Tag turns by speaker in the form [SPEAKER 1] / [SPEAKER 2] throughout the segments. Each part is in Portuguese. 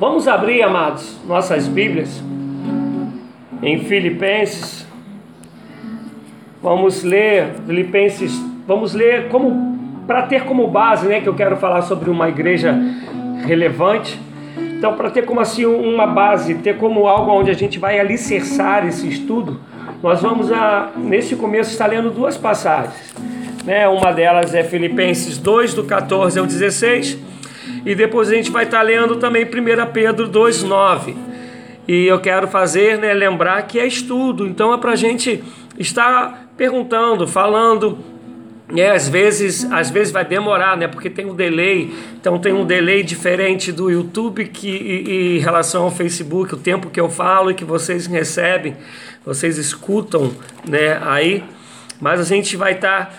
[SPEAKER 1] Vamos abrir, amados, nossas Bíblias em Filipenses. Vamos ler Filipenses, vamos ler como para ter como base, né, que eu quero falar sobre uma igreja relevante. Então, para ter como assim uma base, ter como algo onde a gente vai alicerçar esse estudo, nós vamos a nesse começo estar lendo duas passagens. Né? Uma delas é Filipenses 2 do 14 ao 16, e depois a gente vai estar lendo também 1 Pedro 2:9. E eu quero fazer, né, lembrar que é estudo, então é para a gente estar perguntando, falando, é, às vezes, às vezes vai demorar, né? Porque tem um delay. Então tem um delay diferente do YouTube que e, em relação ao Facebook, o tempo que eu falo e que vocês recebem, vocês escutam, né? Aí, mas a gente vai estar tá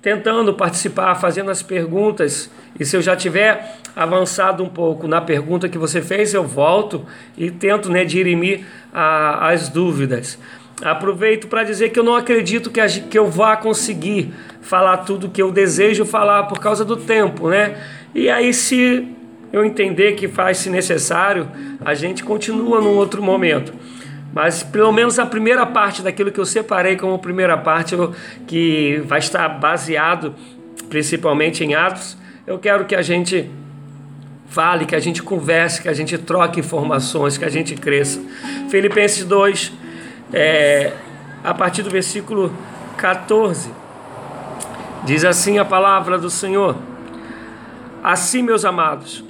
[SPEAKER 1] tentando participar, fazendo as perguntas. E se eu já tiver avançado um pouco na pergunta que você fez, eu volto e tento, né, dirimir a, as dúvidas. Aproveito para dizer que eu não acredito que, a, que eu vá conseguir falar tudo que eu desejo falar por causa do tempo, né? E aí, se eu entender que faz-se necessário, a gente continua num outro momento. Mas pelo menos a primeira parte daquilo que eu separei como primeira parte, que vai estar baseado principalmente em Atos, eu quero que a gente fale, que a gente converse, que a gente troque informações, que a gente cresça. Filipenses 2, é, a partir do versículo 14, diz assim a palavra do Senhor: Assim, meus amados,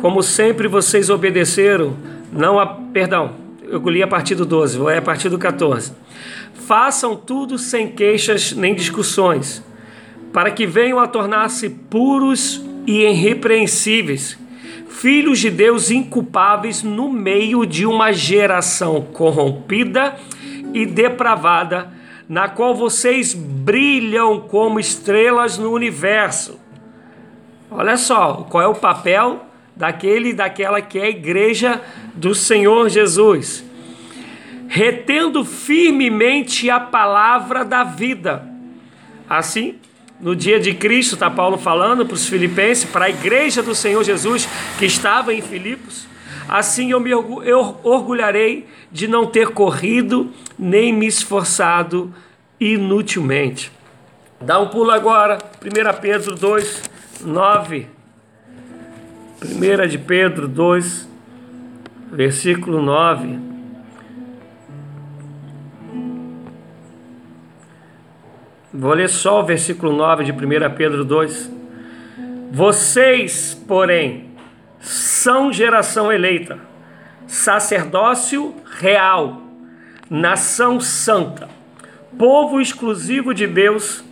[SPEAKER 1] como sempre vocês obedeceram, não a. Perdão, eu li a partir do 12, vou é a partir do 14. Façam tudo sem queixas nem discussões, para que venham a tornar-se puros e irrepreensíveis filhos de Deus inculpáveis no meio de uma geração corrompida e depravada, na qual vocês brilham como estrelas no universo. Olha só, qual é o papel daquele e daquela que é a igreja do Senhor Jesus. Retendo firmemente a palavra da vida. Assim, no dia de Cristo, está Paulo falando para os filipenses, para a igreja do Senhor Jesus que estava em Filipos. Assim eu me eu orgulharei de não ter corrido nem me esforçado inutilmente. Dá um pulo agora, 1 Pedro 2, 9. 1 de Pedro 2, versículo 9. Vou ler só o versículo 9 de 1 Pedro 2. Vocês, porém, são geração eleita, sacerdócio real, nação santa, povo exclusivo de Deus,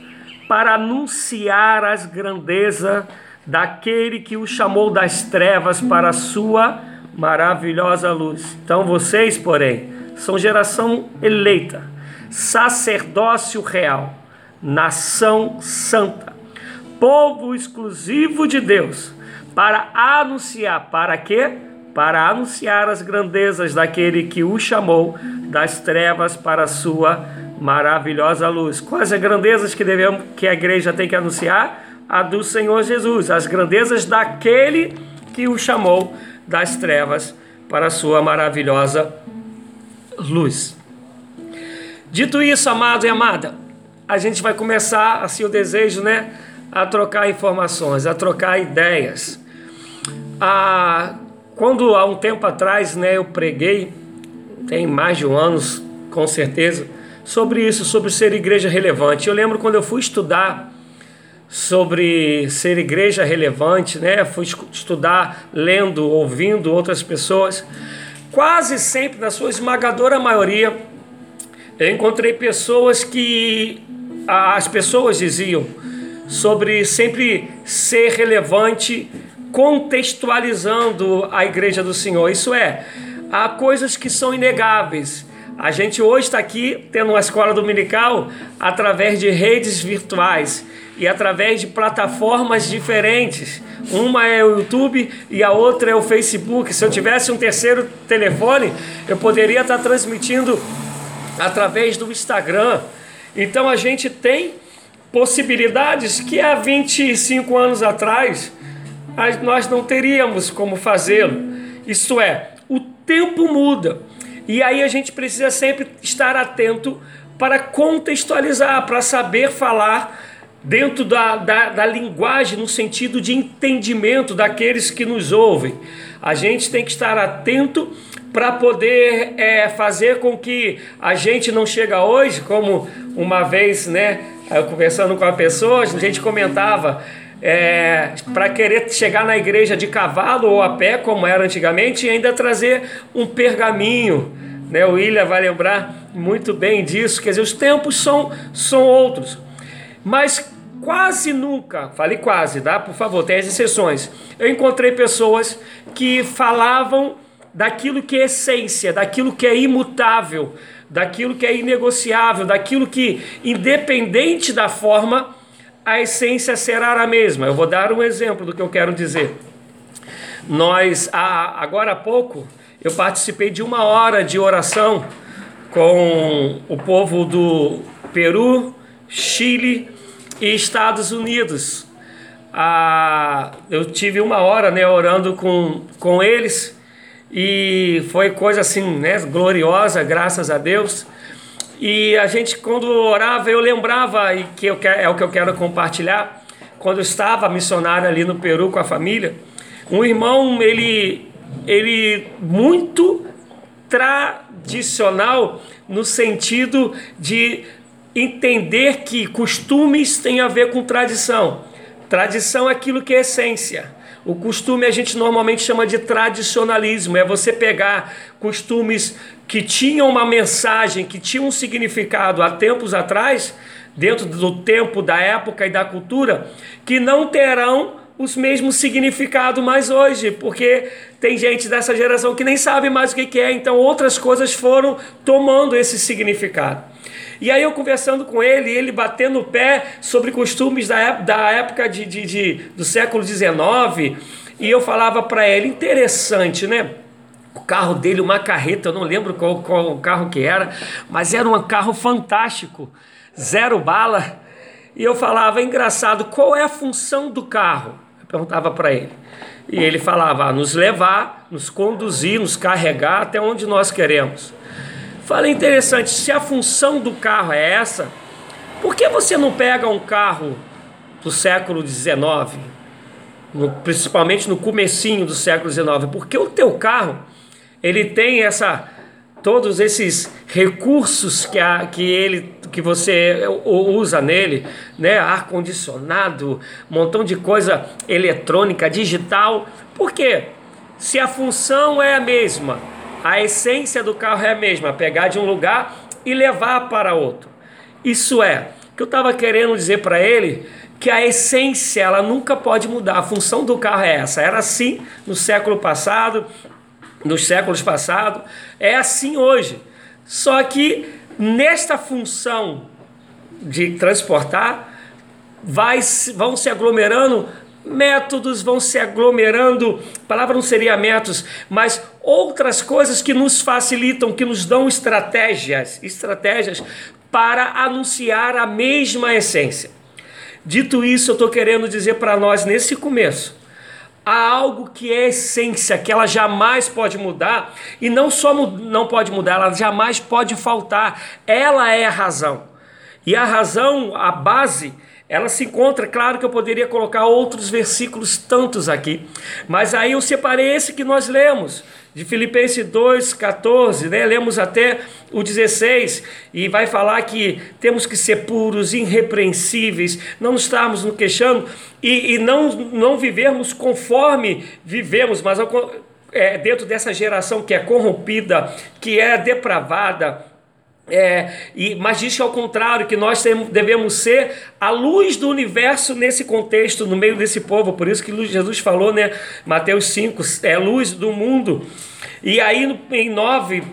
[SPEAKER 1] para anunciar as grandezas daquele que o chamou das trevas para a sua maravilhosa luz. Então vocês, porém, são geração eleita, sacerdócio real nação santa, povo exclusivo de Deus, para anunciar, para quê? Para anunciar as grandezas daquele que o chamou das trevas para a sua maravilhosa luz. Quais as grandezas que devemos que a igreja tem que anunciar? A do Senhor Jesus, as grandezas daquele que o chamou das trevas para a sua maravilhosa luz. Dito isso, amado e amada, a gente vai começar, assim, o desejo, né? A trocar informações, a trocar ideias. Ah, quando há um tempo atrás, né, eu preguei, tem mais de um ano, com certeza, sobre isso, sobre ser igreja relevante. Eu lembro quando eu fui estudar sobre ser igreja relevante, né? Fui estudar lendo, ouvindo outras pessoas. Quase sempre, na sua esmagadora maioria, eu encontrei pessoas que as pessoas diziam sobre sempre ser relevante contextualizando a igreja do Senhor. Isso é, há coisas que são inegáveis. A gente hoje está aqui tendo uma escola dominical através de redes virtuais e através de plataformas diferentes. Uma é o YouTube e a outra é o Facebook. Se eu tivesse um terceiro telefone, eu poderia estar transmitindo através do Instagram. Então a gente tem possibilidades que há 25 anos atrás nós não teríamos como fazê-lo. Isto é, o tempo muda. E aí a gente precisa sempre estar atento para contextualizar, para saber falar dentro da, da, da, linguagem, no sentido de entendimento daqueles que nos ouvem. A gente tem que estar atento para poder é, fazer com que a gente não chega hoje, como uma vez, né, conversando com a pessoa, a gente comentava, é, para querer chegar na igreja de cavalo ou a pé, como era antigamente, e ainda trazer um pergaminho. Né? O William vai lembrar muito bem disso. Quer dizer, os tempos são, são outros. Mas quase nunca, falei quase, tá? Por favor, tem as exceções. Eu encontrei pessoas que falavam daquilo que é essência, daquilo que é imutável, daquilo que é inegociável, daquilo que, independente da forma, a essência será a mesma. Eu vou dar um exemplo do que eu quero dizer. Nós, agora há pouco, eu participei de uma hora de oração com o povo do Peru, Chile e Estados Unidos. Ah, eu tive uma hora né, orando com, com eles e foi coisa assim, né, gloriosa, graças a Deus. E a gente, quando orava, eu lembrava, e que eu, é o que eu quero compartilhar, quando eu estava missionário ali no Peru com a família, um irmão, ele, ele muito tradicional no sentido de entender que costumes têm a ver com tradição. Tradição é aquilo que é essência. O costume a gente normalmente chama de tradicionalismo, é você pegar costumes que tinham uma mensagem, que tinham um significado há tempos atrás, dentro do tempo, da época e da cultura, que não terão os mesmos significados mais hoje, porque tem gente dessa geração que nem sabe mais o que é, então outras coisas foram tomando esse significado. E aí eu conversando com ele, ele batendo o pé sobre costumes da época, da época de, de, de do século XIX, e eu falava para ele, interessante, né? O carro dele, uma carreta, eu não lembro qual, qual carro que era, mas era um carro fantástico, zero bala. E eu falava, engraçado, qual é a função do carro? Eu perguntava para ele. E ele falava, nos levar, nos conduzir, nos carregar até onde nós queremos. Falei interessante, se a função do carro é essa, por que você não pega um carro do século XIX, no, principalmente no comecinho do século XIX? Porque o teu carro, ele tem essa todos esses recursos que, a, que ele que você usa nele, né, ar condicionado, montão de coisa eletrônica, digital. Por quê? Se a função é a mesma, a essência do carro é a mesma, pegar de um lugar e levar para outro. Isso é, que eu estava querendo dizer para ele que a essência ela nunca pode mudar. A função do carro é essa. Era assim no século passado, nos séculos passados, é assim hoje. Só que nesta função de transportar, vai, vão se aglomerando métodos vão se aglomerando, a palavra não seria métodos, mas outras coisas que nos facilitam, que nos dão estratégias, estratégias para anunciar a mesma essência. Dito isso, eu estou querendo dizer para nós nesse começo, há algo que é essência, que ela jamais pode mudar, e não só não pode mudar, ela jamais pode faltar. Ela é a razão. E a razão, a base, ela se encontra, claro que eu poderia colocar outros versículos tantos aqui, mas aí eu separei esse que nós lemos, de Filipenses 2,14, né? lemos até o 16, e vai falar que temos que ser puros, irrepreensíveis, não estarmos no queixando e, e não, não vivermos conforme vivemos, mas é, dentro dessa geração que é corrompida, que é depravada, é, e, mas diz que ao contrário, que nós devemos ser a luz do universo nesse contexto, no meio desse povo. Por isso que Jesus falou, né? Mateus 5, é luz do mundo. E aí em 9, 1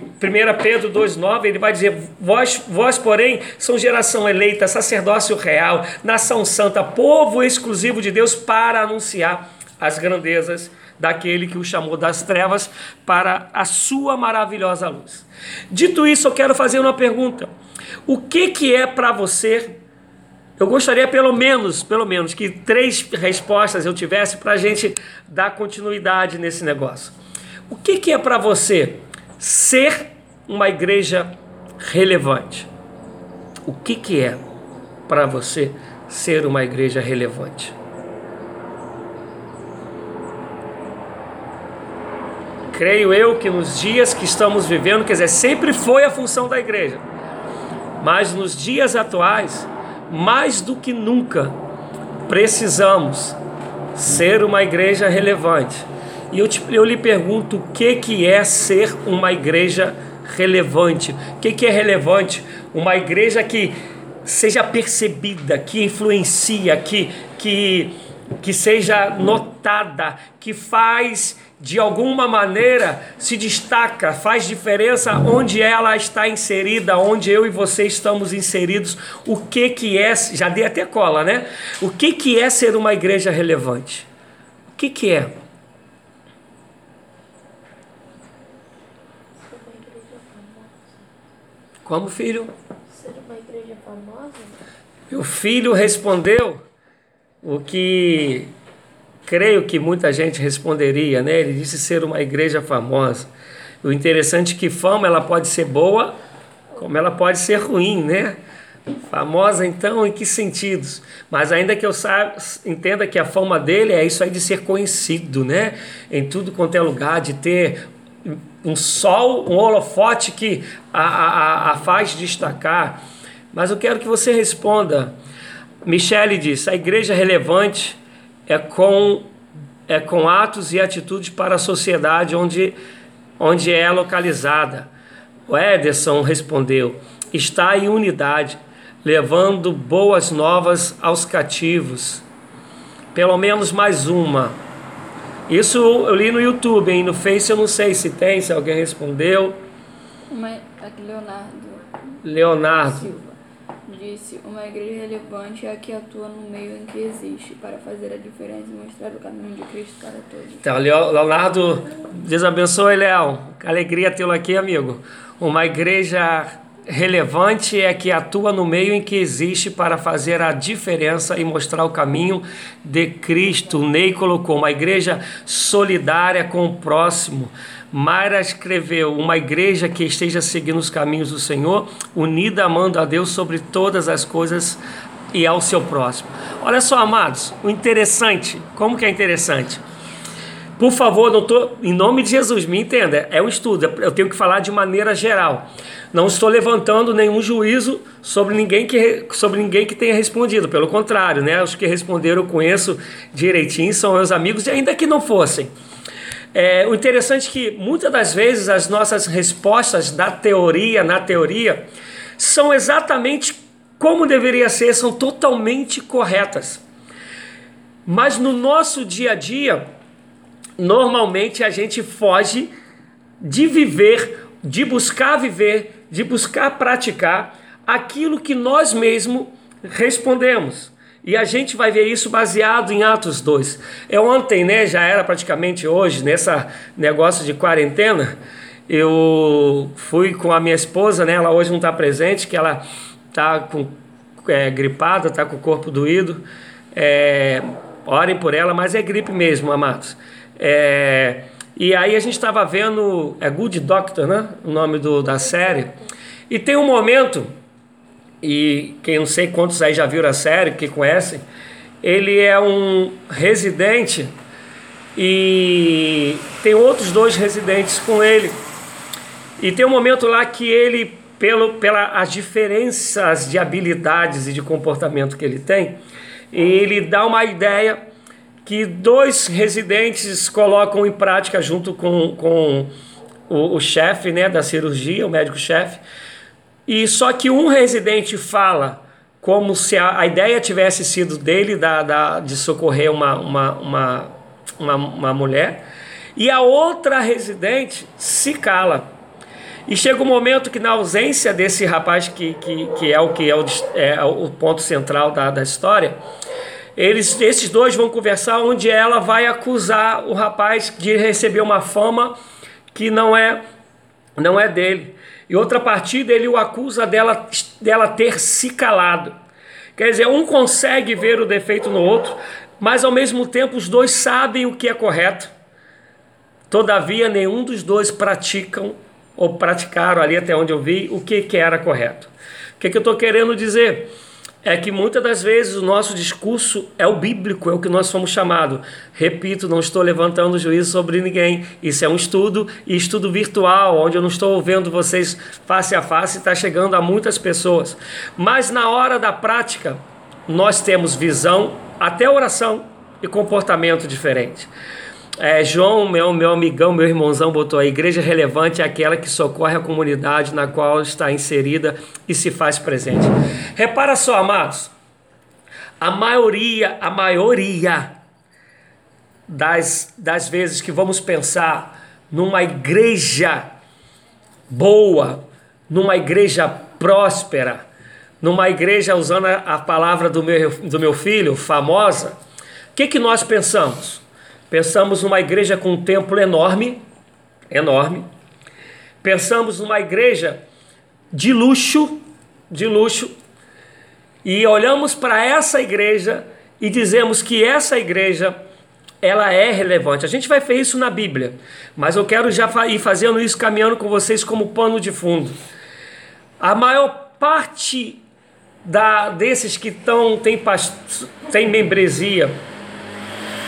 [SPEAKER 1] Pedro 2,9, ele vai dizer: vós, vós, porém, são geração eleita, sacerdócio real, nação santa, povo exclusivo de Deus para anunciar as grandezas daquele que o chamou das trevas para a sua maravilhosa luz. Dito isso, eu quero fazer uma pergunta. O que que é para você? Eu gostaria pelo menos, pelo menos que três respostas eu tivesse para a gente dar continuidade nesse negócio. O que, que é para você ser uma igreja relevante? O que, que é para você ser uma igreja relevante? Creio eu que nos dias que estamos vivendo, quer dizer, sempre foi a função da igreja, mas nos dias atuais, mais do que nunca, precisamos ser uma igreja relevante. E eu, te, eu lhe pergunto o que, que é ser uma igreja relevante? O que, que é relevante? Uma igreja que seja percebida, que influencia, que, que, que seja notada, que faz de alguma maneira se destaca, faz diferença onde ela está inserida, onde eu e você estamos inseridos. O que que é, já dei até cola, né? O que que é ser uma igreja relevante? O que que é? Como filho?
[SPEAKER 2] Ser uma igreja famosa?
[SPEAKER 1] O filho respondeu o que creio que muita gente responderia, né? Ele disse ser uma igreja famosa. O interessante é que fama ela pode ser boa, como ela pode ser ruim, né? Famosa então em que sentidos? Mas ainda que eu saiba, entenda que a fama dele é isso aí de ser conhecido, né? Em tudo quanto é lugar, de ter um sol, um holofote que a, a, a faz destacar. Mas eu quero que você responda. Michele disse: a igreja relevante é com, é com atos e atitudes para a sociedade onde, onde é localizada. O Ederson respondeu: está em unidade, levando boas novas aos cativos. Pelo menos mais uma. Isso eu li no YouTube, hein? no Face eu não sei se tem, se alguém respondeu.
[SPEAKER 2] Uma, aqui Leonardo.
[SPEAKER 1] Leonardo.
[SPEAKER 2] Silva disse: Uma igreja relevante é a que atua no meio em que existe, para fazer a diferença e mostrar o caminho de Cristo para todos.
[SPEAKER 1] Então, Leonardo, Deus abençoe, Léo. Alegria tê-lo aqui, amigo. Uma igreja relevante é que atua no meio em que existe para fazer a diferença e mostrar o caminho de Cristo. O Ney colocou uma igreja solidária com o próximo Mayra escreveu: Uma igreja que esteja seguindo os caminhos do Senhor, unida amando a Deus sobre todas as coisas e ao seu próximo. Olha só, amados, o interessante, como que é interessante? Por favor, não tô, em nome de Jesus, me entenda, é um estudo, eu tenho que falar de maneira geral. Não estou levantando nenhum juízo sobre ninguém que, sobre ninguém que tenha respondido, pelo contrário, né? Os que responderam eu conheço direitinho, são meus amigos, e ainda que não fossem. É, o interessante é que muitas das vezes as nossas respostas da teoria, na teoria, são exatamente como deveria ser, são totalmente corretas. Mas no nosso dia a dia, normalmente a gente foge de viver, de buscar viver, de buscar praticar aquilo que nós mesmos respondemos. E a gente vai ver isso baseado em Atos 2. É ontem, né, já era praticamente hoje, nessa negócio de quarentena, eu fui com a minha esposa, né, ela hoje não está presente, que ela está com, é, gripada, está com o corpo doído. É, orem por ela, mas é gripe mesmo, amados. É, e aí a gente estava vendo, é Good Doctor, né, o nome do, da série. E tem um momento e quem não sei quantos aí já viram a série, que conhecem, ele é um residente e tem outros dois residentes com ele. E tem um momento lá que ele, pelo, pelas diferenças de habilidades e de comportamento que ele tem, ele dá uma ideia que dois residentes colocam em prática junto com, com o, o chefe né, da cirurgia, o médico-chefe, e só que um residente fala como se a, a ideia tivesse sido dele da, da, de socorrer uma, uma, uma, uma, uma mulher, e a outra residente se cala. E chega um momento que, na ausência desse rapaz, que, que, que é o que é o, é o ponto central da, da história, eles, esses dois vão conversar onde ela vai acusar o rapaz de receber uma fama que não é, não é dele. E outra partida ele o acusa dela, dela ter se calado. Quer dizer, um consegue ver o defeito no outro, mas ao mesmo tempo os dois sabem o que é correto. Todavia, nenhum dos dois praticam ou praticaram ali até onde eu vi o que, que era correto. O que, que eu estou querendo dizer? É que muitas das vezes o nosso discurso é o bíblico, é o que nós fomos chamados. Repito, não estou levantando juízo sobre ninguém. Isso é um estudo e estudo virtual, onde eu não estou vendo vocês face a face, está chegando a muitas pessoas. Mas na hora da prática, nós temos visão, até oração e comportamento diferente. É, João, meu, meu amigão, meu irmãozão, botou a igreja relevante é aquela que socorre a comunidade na qual está inserida e se faz presente. Repara só, amados, a maioria, a maioria das, das vezes que vamos pensar numa igreja boa, numa igreja próspera, numa igreja, usando a, palavra do meu, do meu filho, famosa, o que, que nós pensamos? Pensamos numa igreja com um templo enorme, enorme. Pensamos numa igreja de luxo, de luxo. E olhamos para essa igreja e dizemos que essa igreja ela é relevante. A gente vai ver isso na Bíblia, mas eu quero já ir fazendo isso caminhando com vocês como pano de fundo. A maior parte da, desses que estão tem, tem membresia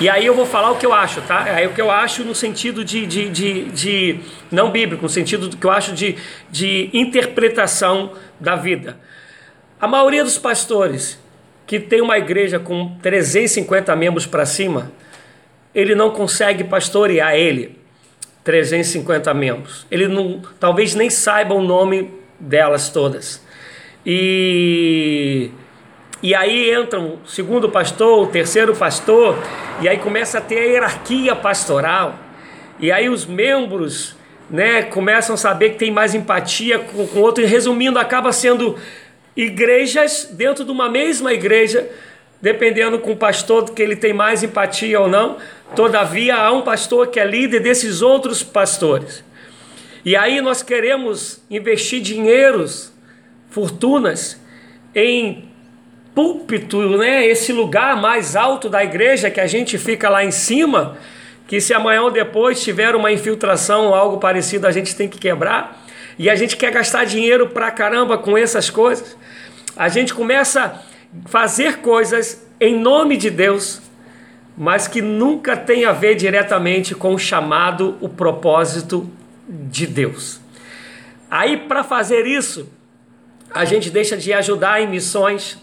[SPEAKER 1] e aí eu vou falar o que eu acho, tá? Aí o que eu acho no sentido de, de, de, de não bíblico, no sentido do que eu acho de, de interpretação da vida. A maioria dos pastores que tem uma igreja com 350 membros para cima, ele não consegue pastorear ele 350 membros. Ele não, talvez nem saiba o nome delas todas. E e aí entram o segundo pastor, o terceiro pastor, e aí começa a ter a hierarquia pastoral. E aí os membros né, começam a saber que tem mais empatia com o outro, e resumindo, acaba sendo igrejas dentro de uma mesma igreja, dependendo com o pastor que ele tem mais empatia ou não. Todavia, há um pastor que é líder desses outros pastores. E aí nós queremos investir dinheiros, fortunas, em púlpito, né, esse lugar mais alto da igreja que a gente fica lá em cima, que se amanhã ou depois tiver uma infiltração ou algo parecido, a gente tem que quebrar. E a gente quer gastar dinheiro pra caramba com essas coisas. A gente começa a fazer coisas em nome de Deus, mas que nunca tem a ver diretamente com o chamado, o propósito de Deus. Aí, para fazer isso, a gente deixa de ajudar em missões,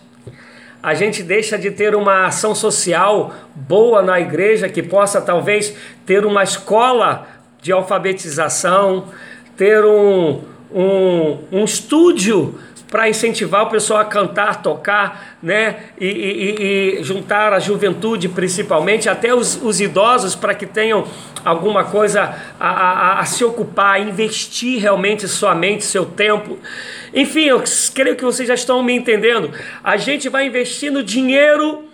[SPEAKER 1] a gente deixa de ter uma ação social boa na igreja que possa talvez ter uma escola de alfabetização, ter um, um, um estúdio para incentivar o pessoal a cantar, tocar, né? E, e, e, juntar a juventude, principalmente, até os, os idosos, para que tenham alguma coisa a, a, a, se ocupar, a investir realmente sua mente, seu tempo. Enfim, eu creio que vocês já estão me entendendo. A gente vai investindo dinheiro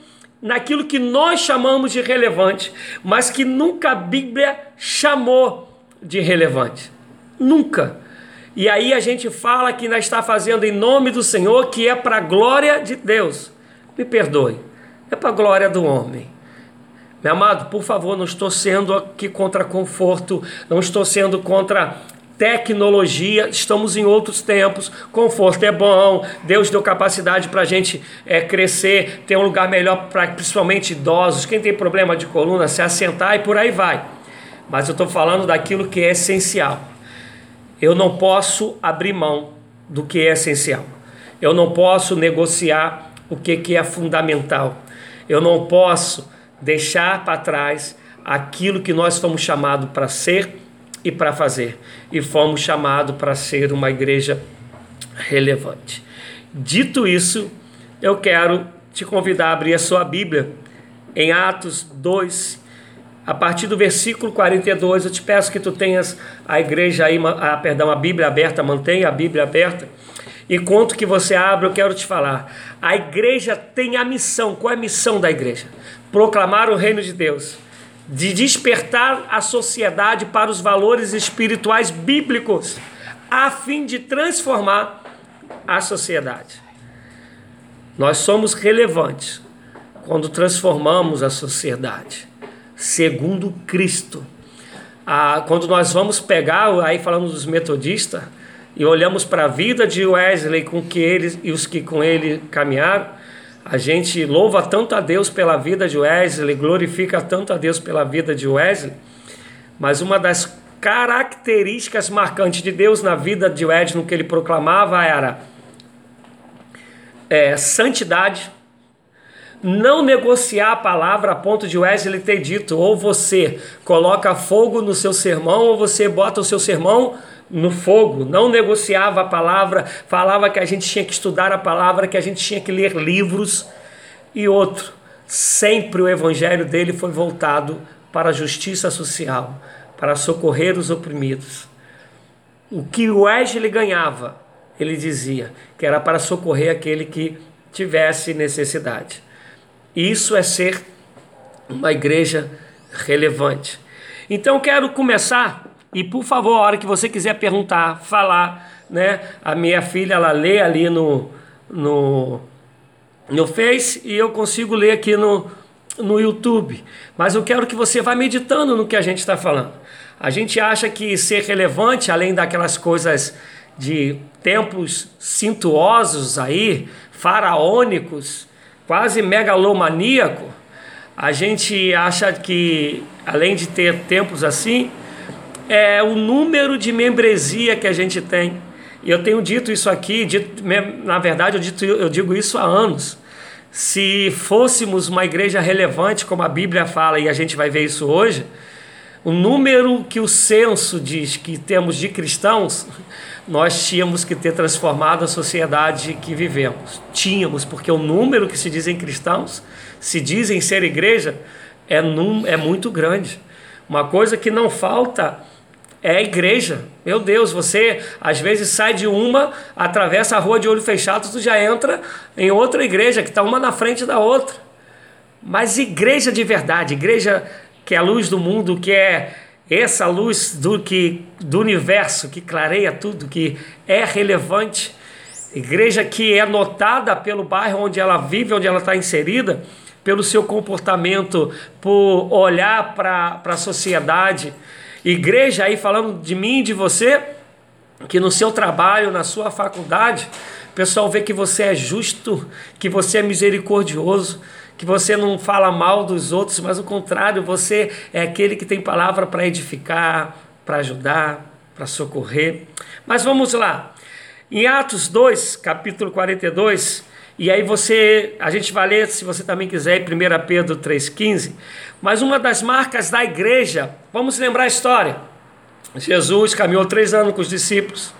[SPEAKER 1] naquilo que nós chamamos de relevante, mas que nunca a Bíblia chamou de relevante. Nunca. E aí a gente fala que ainda está fazendo em nome do Senhor, que é para a glória de Deus. Me perdoe, é para a glória do homem. Meu amado, por favor, não estou sendo aqui contra conforto, não estou sendo contra tecnologia, estamos em outros tempos, conforto é bom, Deus deu capacidade para a gente é, crescer, ter um lugar melhor para principalmente idosos, quem tem problema de coluna, se assentar e por aí vai. Mas eu estou falando daquilo que é essencial. Eu não posso abrir mão do que é essencial. Eu não posso negociar o que, que é fundamental. Eu não posso deixar para trás aquilo que nós fomos chamados para ser e para fazer. E fomos chamados para ser uma igreja relevante. Dito isso, eu quero te convidar a abrir a sua Bíblia em Atos 2, a partir do versículo 42, eu te peço que tu tenhas a igreja aí, a, perdão, a Bíblia aberta, mantenha a Bíblia aberta. Enquanto que você abre, eu quero te falar. A igreja tem a missão. Qual é a missão da igreja? Proclamar o reino de Deus, de despertar a sociedade para os valores espirituais bíblicos, a fim de transformar a sociedade. Nós somos relevantes quando transformamos a sociedade segundo Cristo. a, quando nós vamos pegar, aí falando dos metodistas, e olhamos para a vida de Wesley com que eles e os que com ele caminharam, a gente louva tanto a Deus pela vida de Wesley, glorifica tanto a Deus pela vida de Wesley, mas uma das características marcantes de Deus na vida de Wesley, no que ele proclamava, era é, santidade, não negociar a palavra a ponto de Wesley ter dito, ou você coloca fogo no seu sermão, ou você bota o seu sermão no fogo, não negociava a palavra, falava que a gente tinha que estudar a palavra, que a gente tinha que ler livros. E outro, sempre o evangelho dele foi voltado para a justiça social, para socorrer os oprimidos. O que Wesley ganhava, ele dizia que era para socorrer aquele que tivesse necessidade. Isso é ser uma igreja relevante. Então quero começar e por favor, a hora que você quiser perguntar, falar, né? A minha filha ela lê ali no no no Face e eu consigo ler aqui no no YouTube. Mas eu quero que você vá meditando no que a gente está falando. A gente acha que ser relevante, além daquelas coisas de tempos cintuosos aí, faraônicos, quase megalomaníaco, a gente acha que além de ter tempos assim, é o número de membresia que a gente tem. E eu tenho dito isso aqui, dito, na verdade eu, dito, eu digo isso há anos. Se fôssemos uma igreja relevante, como a Bíblia fala, e a gente vai ver isso hoje, o número que o censo diz que temos de cristãos, nós tínhamos que ter transformado a sociedade que vivemos. Tínhamos, porque o número que se dizem cristãos, se dizem ser igreja, é, num, é muito grande. Uma coisa que não falta é a igreja. Meu Deus, você às vezes sai de uma, atravessa a rua de olho fechado, tu já entra em outra igreja que está uma na frente da outra. Mas igreja de verdade, igreja que é a luz do mundo, que é essa luz do, que, do universo que clareia tudo, que é relevante, igreja que é notada pelo bairro onde ela vive, onde ela está inserida, pelo seu comportamento, por olhar para a sociedade. Igreja aí falando de mim de você, que no seu trabalho, na sua faculdade, o pessoal vê que você é justo, que você é misericordioso, que você não fala mal dos outros, mas o contrário, você é aquele que tem palavra para edificar, para ajudar, para socorrer. Mas vamos lá. Em Atos 2, capítulo 42, e aí você, a gente vai ler, se você também quiser, em 1 Pedro 3,15. Mas uma das marcas da igreja, vamos lembrar a história. Jesus caminhou três anos com os discípulos.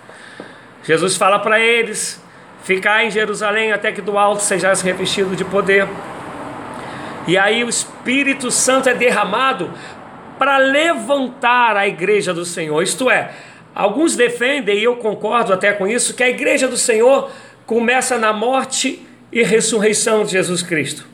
[SPEAKER 1] Jesus fala para eles: ficar em Jerusalém até que do alto sejais revestido de poder. E aí o Espírito Santo é derramado para levantar a igreja do Senhor. Isto é, alguns defendem, e eu concordo até com isso, que a igreja do Senhor começa na morte e ressurreição de Jesus Cristo.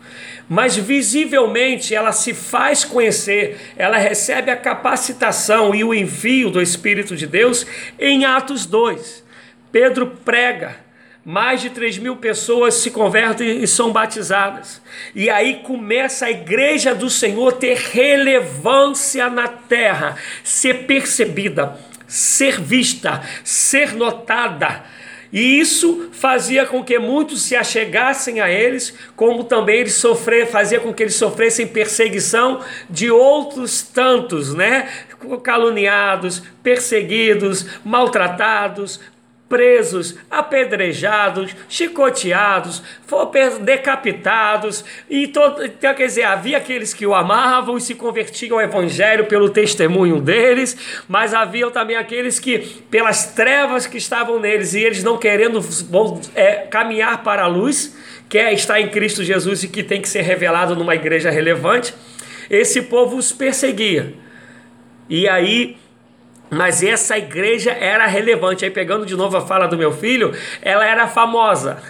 [SPEAKER 1] Mas visivelmente ela se faz conhecer, ela recebe a capacitação e o envio do Espírito de Deus em Atos 2. Pedro prega, mais de 3 mil pessoas se convertem e são batizadas. E aí começa a igreja do Senhor ter relevância na terra, ser percebida, ser vista, ser notada e isso fazia com que muitos se achegassem a eles, como também eles sofrer, fazia com que eles sofressem perseguição de outros tantos, né? Caluniados, perseguidos, maltratados, presos, apedrejados, chicoteados, decapitados, e todo, então, quer dizer, havia aqueles que o amavam e se convertiam ao evangelho pelo testemunho deles, mas havia também aqueles que, pelas trevas que estavam neles, e eles não querendo é, caminhar para a luz, que é estar em Cristo Jesus e que tem que ser revelado numa igreja relevante, esse povo os perseguia. E aí mas essa igreja era relevante. Aí, pegando de novo a fala do meu filho, ela era famosa.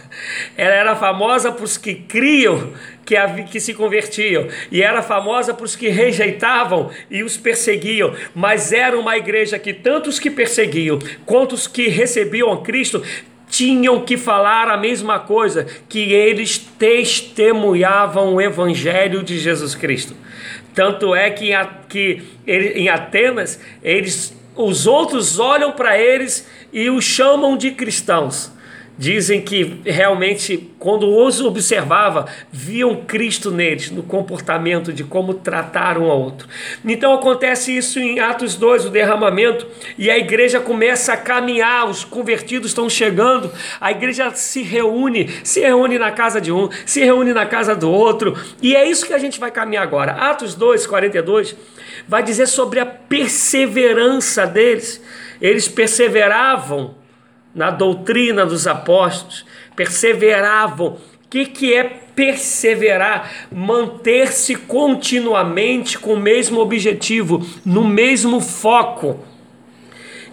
[SPEAKER 1] Ela era famosa para os que criam que, que se convertiam, e era famosa para os que rejeitavam e os perseguiam. Mas era uma igreja que tanto os que perseguiam quanto os que recebiam a Cristo tinham que falar a mesma coisa, que eles testemunhavam o evangelho de Jesus Cristo Tanto é que em, que em Atenas, eles, os outros olham para eles e os chamam de cristãos dizem que realmente, quando os observava, viam Cristo neles, no comportamento de como tratar um ao outro. Então acontece isso em Atos 2, o derramamento, e a igreja começa a caminhar, os convertidos estão chegando, a igreja se reúne, se reúne na casa de um, se reúne na casa do outro, e é isso que a gente vai caminhar agora. Atos 2, 42, vai dizer sobre a perseverança deles. Eles perseveravam na doutrina dos apóstolos, perseveravam. O que, que é perseverar? Manter-se continuamente com o mesmo objetivo, no mesmo foco.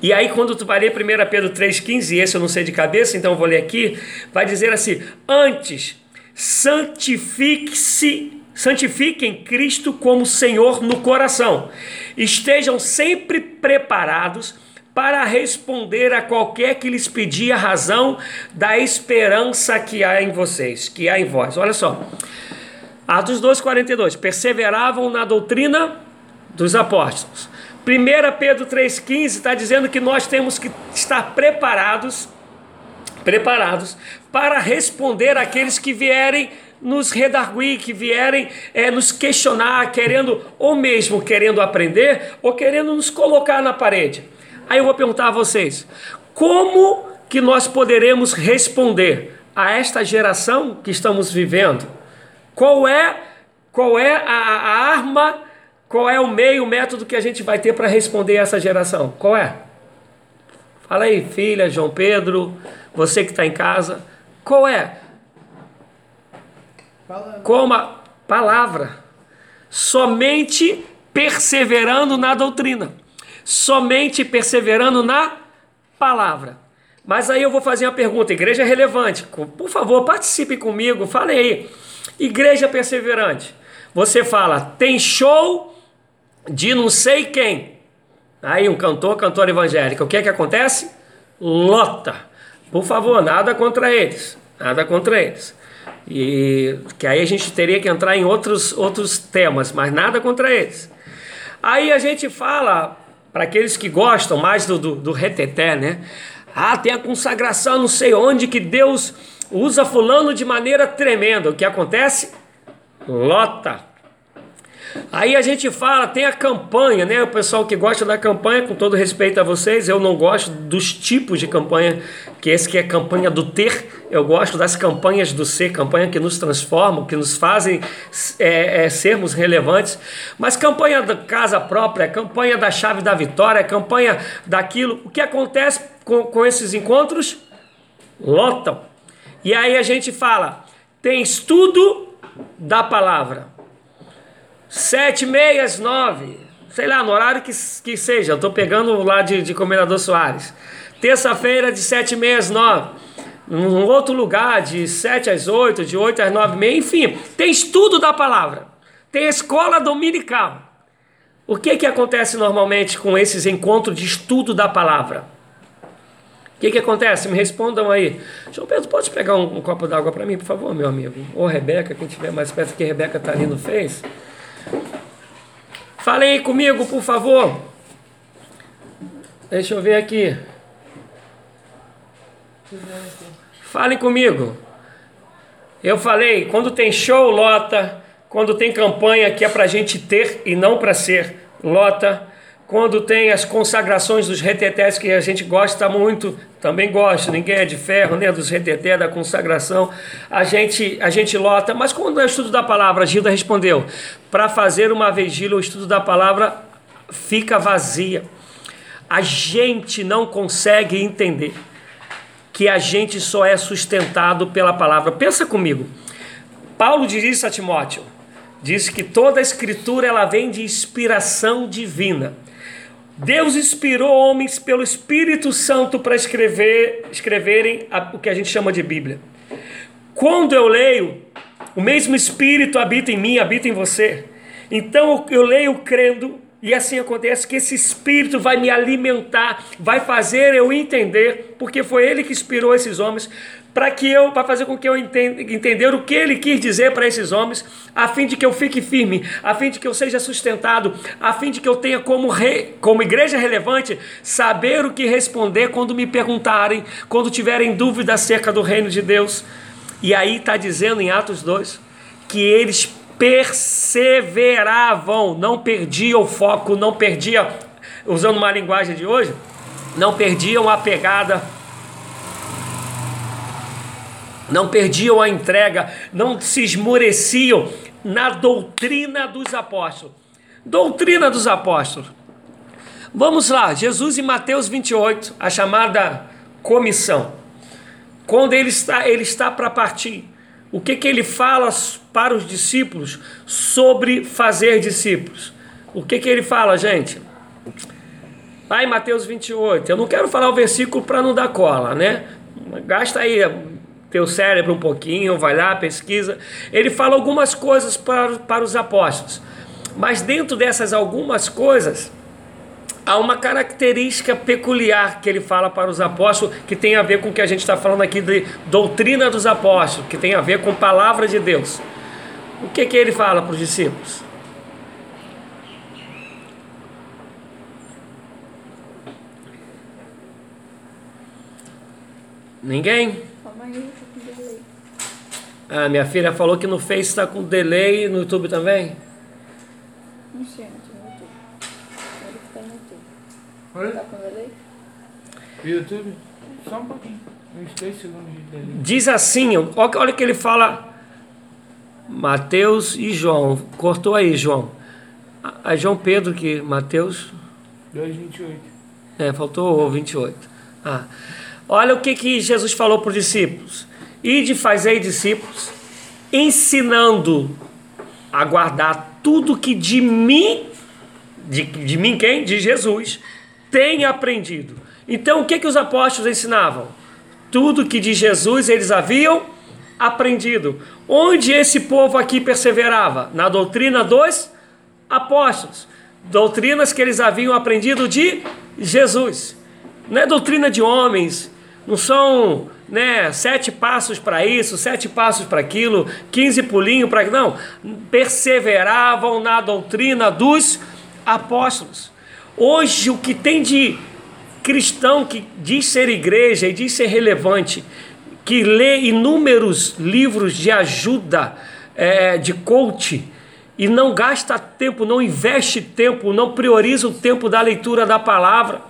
[SPEAKER 1] E aí, quando tu vai ler 1 Pedro 3,15, esse eu não sei de cabeça, então vou ler aqui, vai dizer assim: Antes, santifique-se santifiquem Cristo como Senhor no coração. Estejam sempre preparados para responder a qualquer que lhes pedir a razão da esperança que há em vocês, que há em vós. Olha só. Atos 2:42. Perseveravam na doutrina dos apóstolos. 1 Pedro 3,15 está dizendo que nós temos que estar preparados, preparados para responder àqueles que vierem nos redarguir, que vierem é, nos questionar, querendo, ou mesmo querendo aprender, ou querendo nos colocar na parede. Aí eu vou perguntar a vocês: como que nós poderemos responder a esta geração que estamos vivendo? Qual é, qual é a, a arma, qual é o meio, o método que a gente vai ter para responder a essa geração? Qual é? Fala aí, filha, João Pedro, você que está em casa, qual é? Como a palavra. Somente perseverando na doutrina somente perseverando na palavra. Mas aí eu vou fazer uma pergunta, igreja relevante. Por favor, participe comigo, fale aí. Igreja perseverante. Você fala, tem show de não sei quem. Aí um cantor, cantora evangélica. O que é que acontece? Lota. Por favor, nada contra eles. Nada contra eles. E que aí a gente teria que entrar em outros, outros temas, mas nada contra eles. Aí a gente fala, para aqueles que gostam mais do, do, do reteté, né? Ah, tem a consagração, não sei onde, que Deus usa fulano de maneira tremenda. O que acontece? Lota. Aí a gente fala, tem a campanha, né? O pessoal que gosta da campanha, com todo respeito a vocês, eu não gosto dos tipos de campanha, que esse que é campanha do ter, eu gosto das campanhas do ser, campanha que nos transformam, que nos fazem é, é, sermos relevantes. Mas campanha da casa própria, campanha da chave da vitória, campanha daquilo. O que acontece com, com esses encontros? Lotam. E aí a gente fala, tem estudo da palavra Sete, meias, nove. Sei lá, no horário que, que seja. Eu estou pegando lá de, de Comendador Soares. Terça-feira, de sete, meias, nove. Num outro lugar, de sete às oito, de oito às nove meia. Enfim, tem estudo da palavra. Tem escola dominical. O que, que acontece normalmente com esses encontros de estudo da palavra? O que, que acontece? Me respondam aí. João Pedro, pode pegar um, um copo d'água para mim, por favor, meu amigo? Ou Rebeca, quem estiver mais perto que Rebeca está ali no Face. Falem comigo, por favor. Deixa eu ver aqui. Falem comigo. Eu falei, quando tem show, lota. Quando tem campanha que é para gente ter e não para ser, lota quando tem as consagrações dos retetés que a gente gosta muito, também gosto, ninguém é de ferro, né, dos retetés, da consagração, a gente, a gente lota, mas quando é o estudo da palavra, Gilda respondeu, para fazer uma vigília, o estudo da palavra fica vazia, a gente não consegue entender que a gente só é sustentado pela palavra, pensa comigo, Paulo diz isso a Timóteo, diz que toda a escritura ela vem de inspiração divina, Deus inspirou homens pelo Espírito Santo para escrever, escreverem a, o que a gente chama de Bíblia. Quando eu leio, o mesmo Espírito habita em mim, habita em você. Então eu leio crendo E assim acontece que esse Espírito vai me alimentar, vai fazer eu entender, porque foi Ele que inspirou esses homens, para que eu, para fazer com que eu entenda, entender o que Ele quis dizer para esses homens, a fim de que eu fique firme, a fim de que eu seja sustentado, a fim de que eu tenha como, re, como igreja relevante saber o que responder quando me perguntarem, quando tiverem dúvida acerca do reino de Deus. E aí está dizendo em Atos 2 que eles perseveravam, não perdiam o foco, não perdiam, usando uma linguagem de hoje, não perdiam a pegada, não perdiam a entrega, não se esmoreciam na doutrina dos apóstolos. Doutrina dos apóstolos. Vamos lá, Jesus em Mateus 28, a chamada comissão. Quando ele está, ele está para partir o que, que ele fala para os discípulos sobre fazer discípulos? O que, que ele fala, gente? Lá em Mateus 28, eu não quero falar o versículo para não dar cola, né? Gasta aí teu cérebro um pouquinho, vai lá, pesquisa. Ele fala algumas coisas para, para os apóstolos, mas dentro dessas algumas coisas, há uma característica peculiar que ele fala para os apóstolos, que tem a ver com o que a gente está falando aqui de doutrina dos apóstolos, que tem a ver com palavra de Deus. O que, que ele fala para os discípulos? Ninguém? Ah, minha filha falou que no Face está com delay, no YouTube também?
[SPEAKER 2] Não sei.
[SPEAKER 3] Oi? Tá com delay? YouTube? Só um pouquinho. Uns 3 segundos de delay.
[SPEAKER 1] Diz assim, olha o que ele fala. Mateus e João. Cortou aí, João. A João Pedro que Mateus
[SPEAKER 3] 2:28.
[SPEAKER 1] É, faltou o 28. Ah. Olha o que, que Jesus falou para os discípulos. Ide fazei discípulos, ensinando a guardar tudo que de mim, de, de mim quem? De Jesus, tem aprendido. Então, o que, que os apóstolos ensinavam? Tudo que de Jesus eles haviam aprendido. Onde esse povo aqui perseverava? Na doutrina dos apóstolos. Doutrinas que eles haviam aprendido de Jesus. Não é doutrina de homens, não são né, sete passos para isso, sete passos para aquilo, quinze pulinhos para. Não. Perseveravam na doutrina dos apóstolos. Hoje, o que tem de cristão que diz ser igreja e diz ser relevante, que lê inúmeros livros de ajuda, é, de coach, e não gasta tempo, não investe tempo, não prioriza o tempo da leitura da palavra.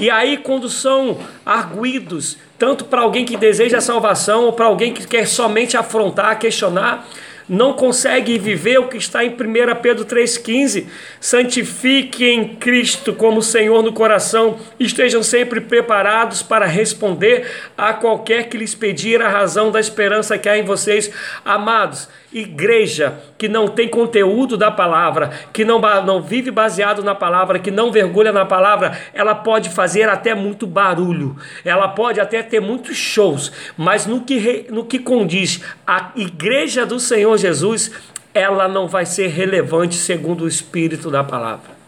[SPEAKER 1] E aí, quando são arguídos, tanto para alguém que deseja a salvação ou para alguém que quer somente afrontar, questionar, não consegue viver o que está em 1 Pedro 3,15. Santifiquem Cristo como Senhor no coração, estejam sempre preparados para responder a qualquer que lhes pedir a razão da esperança que há em vocês, amados igreja que não tem conteúdo da palavra, que não, não vive baseado na palavra, que não vergulha na palavra, ela pode fazer até muito barulho, ela pode até ter muitos shows, mas no que, no que condiz a igreja do Senhor Jesus, ela não vai ser relevante segundo o espírito da palavra.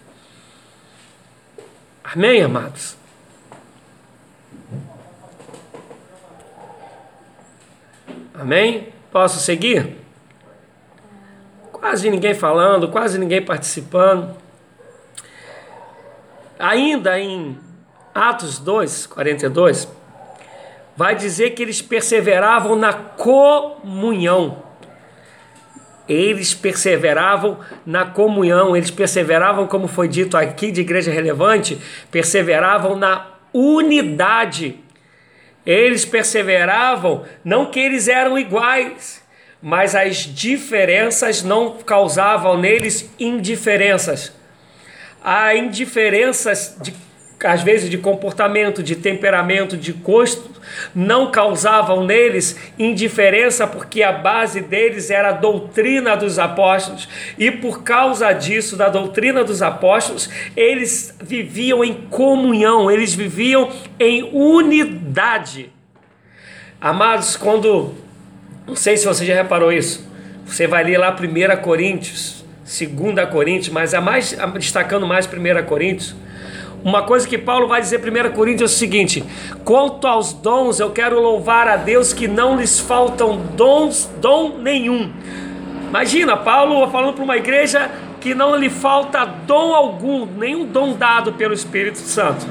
[SPEAKER 1] Amém, amados? Amém? Posso seguir? Quase ninguém falando, quase ninguém participando. Ainda em Atos 2, 42, vai dizer que eles perseveravam na comunhão. Eles perseveravam na comunhão, eles perseveravam, como foi dito aqui de igreja relevante, perseveravam na unidade. Eles perseveravam, não que eles eram iguais, mas as diferenças não causavam neles indiferenças. Há indiferenças de às vezes de comportamento, de temperamento, de gosto, não causavam neles indiferença, porque a base deles era a doutrina dos apóstolos, e por causa disso, da doutrina dos apóstolos, eles viviam em comunhão, eles viviam em unidade. Amados, quando não sei se você já reparou isso. Você vai ler lá 1 Coríntios, 2 Coríntios, mas a mais destacando mais 1 Coríntios. Uma coisa que Paulo vai dizer em 1 Coríntios é o seguinte: quanto aos dons, eu quero louvar a Deus que não lhes faltam dons, dom nenhum. Imagina, Paulo falando para uma igreja que não lhe falta dom algum, nenhum dom dado pelo Espírito Santo.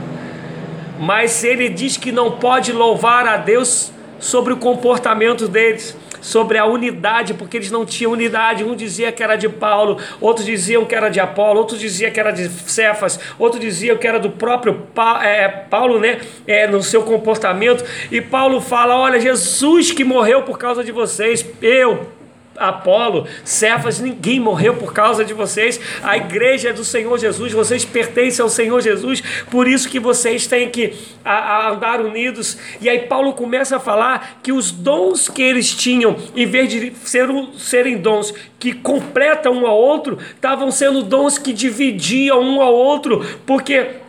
[SPEAKER 1] Mas ele diz que não pode louvar a Deus sobre o comportamento deles sobre a unidade, porque eles não tinham unidade. Um dizia que era de Paulo, outros diziam que era de Apolo, outros diziam que era de Cefas, outros diziam que era do próprio é, Paulo, né? É, no seu comportamento. E Paulo fala: Olha, Jesus que morreu por causa de vocês, eu Apolo, Cefas, ninguém morreu por causa de vocês. A igreja é do Senhor Jesus, vocês pertencem ao Senhor Jesus, por isso que vocês têm que a, a andar unidos. E aí Paulo começa a falar que os dons que eles tinham, em vez de ser, serem dons que completam um ao outro, estavam sendo dons que dividiam um ao outro, porque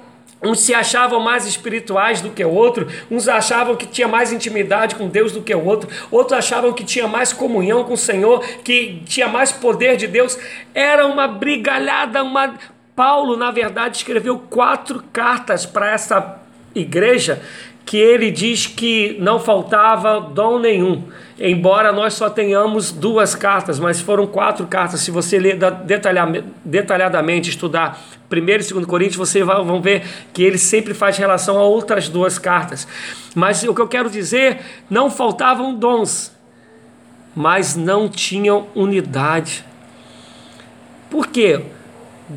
[SPEAKER 1] Uns se achavam mais espirituais do que o outro, uns achavam que tinha mais intimidade com Deus do que o outro, outros achavam que tinha mais comunhão com o Senhor, que tinha mais poder de Deus. Era uma brigalhada, uma Paulo, na verdade, escreveu quatro cartas para essa igreja que ele diz que não faltava dom nenhum, embora nós só tenhamos duas cartas, mas foram quatro cartas. Se você ler detalhadamente, estudar 1 e 2 Coríntios, você vai, vão ver que ele sempre faz relação a outras duas cartas. Mas o que eu quero dizer, não faltavam dons, mas não tinham unidade. Por quê?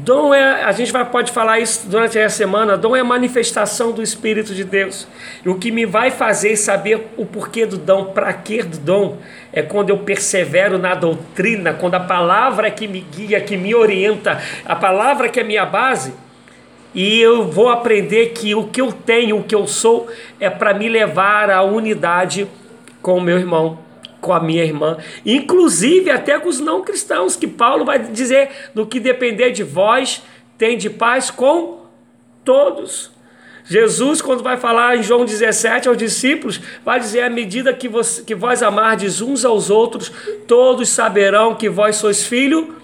[SPEAKER 1] Dom é, a gente vai, pode falar isso durante a semana, dom é manifestação do Espírito de Deus. E o que me vai fazer saber o porquê do dom, para que do dom, é quando eu persevero na doutrina, quando a palavra que me guia, que me orienta, a palavra que é minha base, e eu vou aprender que o que eu tenho, o que eu sou, é para me levar à unidade com o meu irmão com a minha irmã, inclusive até com os não cristãos, que Paulo vai dizer: no que depender de vós, tem de paz com todos. Jesus, quando vai falar em João 17 aos discípulos, vai dizer: à medida que, você, que vós amardes uns aos outros, todos saberão que vós sois filho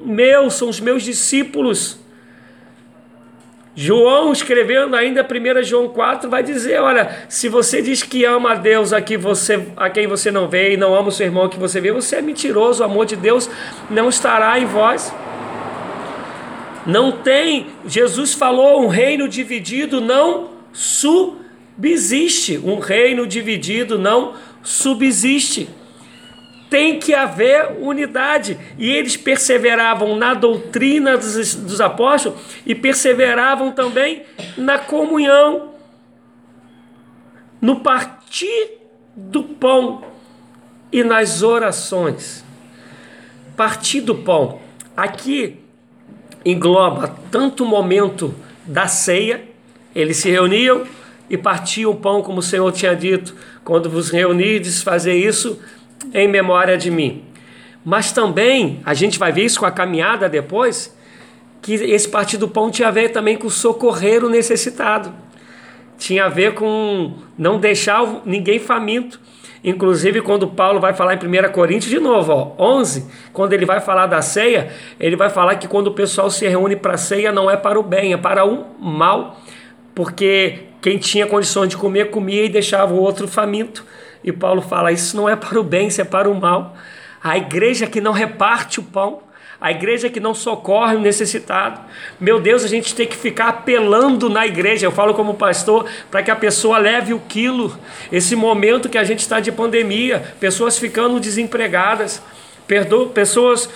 [SPEAKER 1] meu, são os meus discípulos. João, escrevendo ainda 1 João 4, vai dizer: olha, se você diz que ama a Deus a, que você, a quem você não vê e não ama o seu irmão que você vê, você é mentiroso, o amor de Deus não estará em vós. Não tem, Jesus falou, um reino dividido não subsiste. Um reino dividido não subsiste tem que haver unidade. E eles perseveravam na doutrina dos, dos apóstolos e perseveravam também na comunhão, no partir do pão e nas orações. Partir do pão. Aqui engloba tanto o momento da ceia, eles se reuniam e partiam o pão, como o Senhor tinha dito, quando vos reunirdes, fazer isso em memória de mim. Mas também, a gente vai ver isso com a caminhada depois, que esse partir do pão tinha a ver também com socorrer o necessitado. Tinha a ver com não deixar ninguém faminto. Inclusive, quando Paulo vai falar em 1 Coríntios, de novo, ó, 11, quando ele vai falar da ceia, ele vai falar que quando o pessoal se reúne para a ceia não é para o bem, é para o mal, porque quem tinha condições de comer, comia e deixava o outro faminto. E Paulo fala: Isso não é para o bem, isso é para o mal. A igreja que não reparte o pão, a igreja que não socorre o necessitado. Meu Deus, a gente tem que ficar apelando na igreja. Eu falo como pastor para que a pessoa leve o quilo. Esse momento que a gente está de pandemia, pessoas ficando desempregadas, pessoas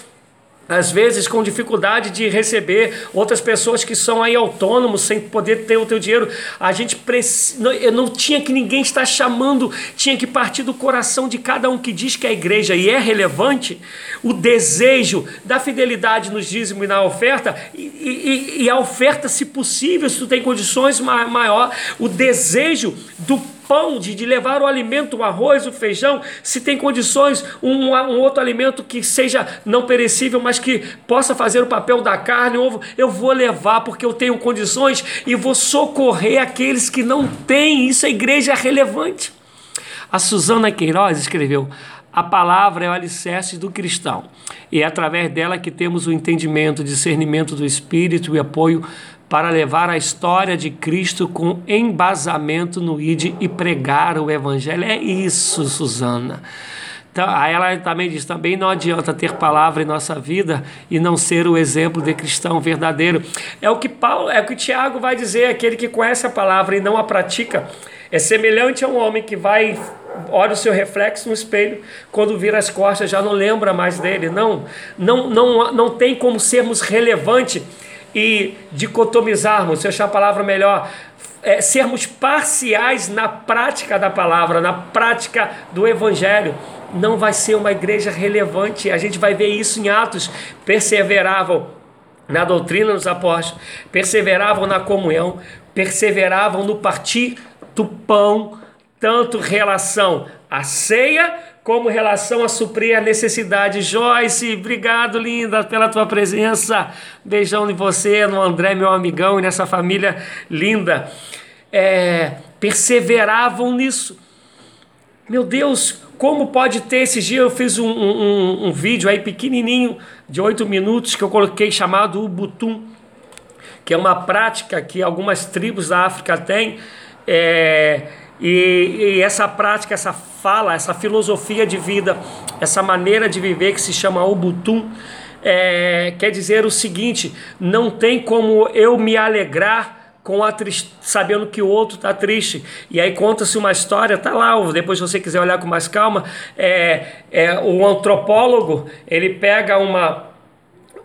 [SPEAKER 1] às vezes com dificuldade de receber, outras pessoas que são aí autônomos sem poder ter o teu dinheiro. A gente precisa, não, não tinha que ninguém estar chamando, tinha que partir do coração de cada um que diz que é igreja e é relevante, o desejo da fidelidade nos dízimos e na oferta, e, e, e a oferta, se possível, se tu tem condições maior, o desejo do pão, de, levar o alimento, o arroz, o feijão, se tem condições, um, um outro alimento que seja não perecível, mas que possa fazer o papel da carne, ovo, eu vou levar porque eu tenho condições e vou socorrer aqueles que não têm. Isso a igreja é relevante. A Suzana Queiroz escreveu: A palavra é o alicerce do cristão e é através dela que temos o entendimento, discernimento do Espírito e apoio para levar a história de Cristo com embasamento no ID e pregar o Evangelho. É isso, Suzana. Então, aí ela também diz: também não adianta ter palavra em nossa vida e não ser o exemplo de cristão verdadeiro. É o que Paulo, é o que Tiago vai dizer: aquele que conhece a palavra e não a pratica é semelhante a um homem que vai olha o seu reflexo no espelho, quando vira as costas já não lembra mais dele. Não, não, não, não tem como sermos relevante e dicotomizarmos, se eu achar a palavra melhor, é, sermos parciais na prática da palavra, na prática do evangelho. Não vai ser uma igreja relevante. A gente vai ver isso em Atos. Perseveravam na doutrina dos apóstolos, perseveravam na comunhão, perseveravam no partir do pão, tanto relação à ceia como relação a suprir a necessidade. Joyce, obrigado, linda, pela tua presença. Beijão em você, no André, meu amigão, e nessa família linda. É, perseveravam nisso. Meu Deus, como pode ter? Esses dias eu fiz um, um, um vídeo aí pequenininho, de oito minutos, que eu coloquei chamado Ubutum, que é uma prática que algumas tribos da África têm. É, e, e, essa prática, essa fala, essa filosofia de vida, essa maneira de viver que se chama Ubuntu, é, quer dizer o seguinte: não tem como eu me alegrar com a triste, sabendo que o outro está triste. E aí conta-se uma história, tá lá, depois se você quiser olhar com mais calma, é, é o antropólogo ele pega uma,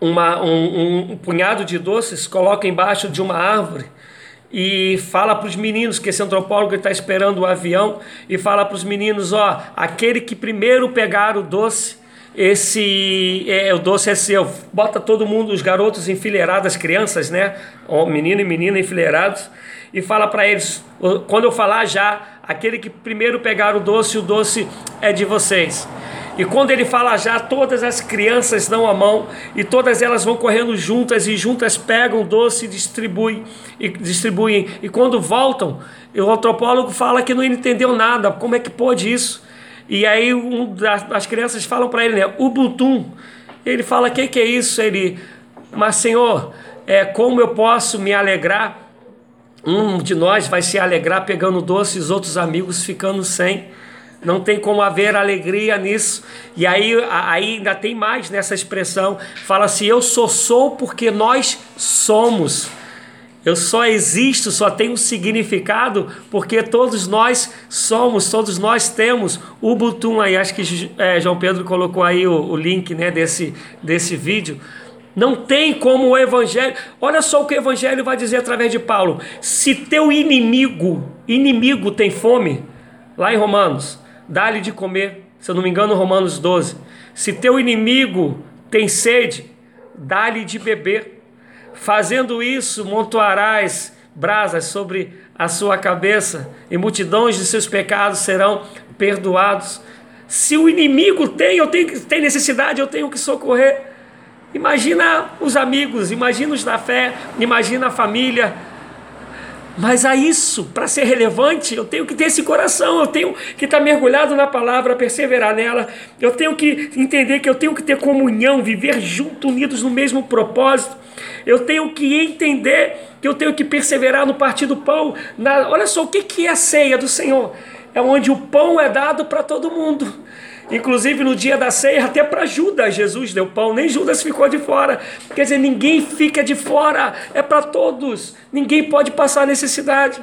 [SPEAKER 1] uma um, um punhado de doces, coloca embaixo de uma árvore e fala para os meninos que esse antropólogo está esperando o avião e fala para os meninos, ó, aquele que primeiro pegar o doce, esse é, o doce é seu. Bota todo mundo, os garotos enfileirados, as crianças, né, menino e menina enfileirados e fala para eles, quando eu falar já, aquele que primeiro pegar o doce, o doce é de vocês. E quando ele fala já, todas as crianças dão a mão e todas elas vão correndo juntas e juntas pegam o doce e distribuem. E, distribuem. e quando voltam, o antropólogo fala que não entendeu nada. Como é que pode isso? E aí um das, crianças falam para ele, né? Ubuntu. Ele fala: "O que, que é isso?" Ele, mas Senhor, é como eu posso me alegrar? Um de nós vai se alegrar pegando doce, e os outros amigos ficando sem. Não tem como haver alegria nisso. E aí, aí ainda tem mais nessa expressão. Fala assim: eu só sou porque nós somos. Eu só existo, só tenho significado porque todos nós somos, todos nós temos. O Butum aí, acho que é, João Pedro colocou aí o, o link né, desse, desse vídeo. Não tem como o Evangelho. Olha só o que o Evangelho vai dizer através de Paulo. Se teu inimigo, inimigo tem fome, lá em Romanos, dá-lhe de comer. Se eu não me engano, Romanos 12. Se teu inimigo tem sede, dá-lhe de beber. Fazendo isso, montoarás brasas sobre a sua cabeça, e multidões de seus pecados serão perdoados. Se o inimigo tem, eu tenho, tem necessidade, eu tenho que socorrer. Imagina os amigos, imagina os da fé, imagina a família, mas a isso, para ser relevante, eu tenho que ter esse coração, eu tenho que estar tá mergulhado na palavra, perseverar nela, eu tenho que entender que eu tenho que ter comunhão, viver junto, unidos no mesmo propósito. Eu tenho que entender que eu tenho que perseverar no partir do pão. Na, olha só o que, que é a ceia do Senhor. É onde o pão é dado para todo mundo. Inclusive no dia da ceia, até para Judas, Jesus deu pão, nem Judas ficou de fora. Quer dizer, ninguém fica de fora, é para todos, ninguém pode passar necessidade.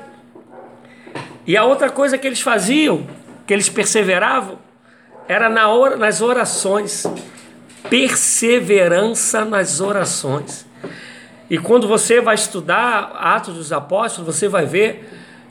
[SPEAKER 1] E a outra coisa que eles faziam, que eles perseveravam, era na nas orações. Perseverança nas orações. E quando você vai estudar Atos dos Apóstolos, você vai ver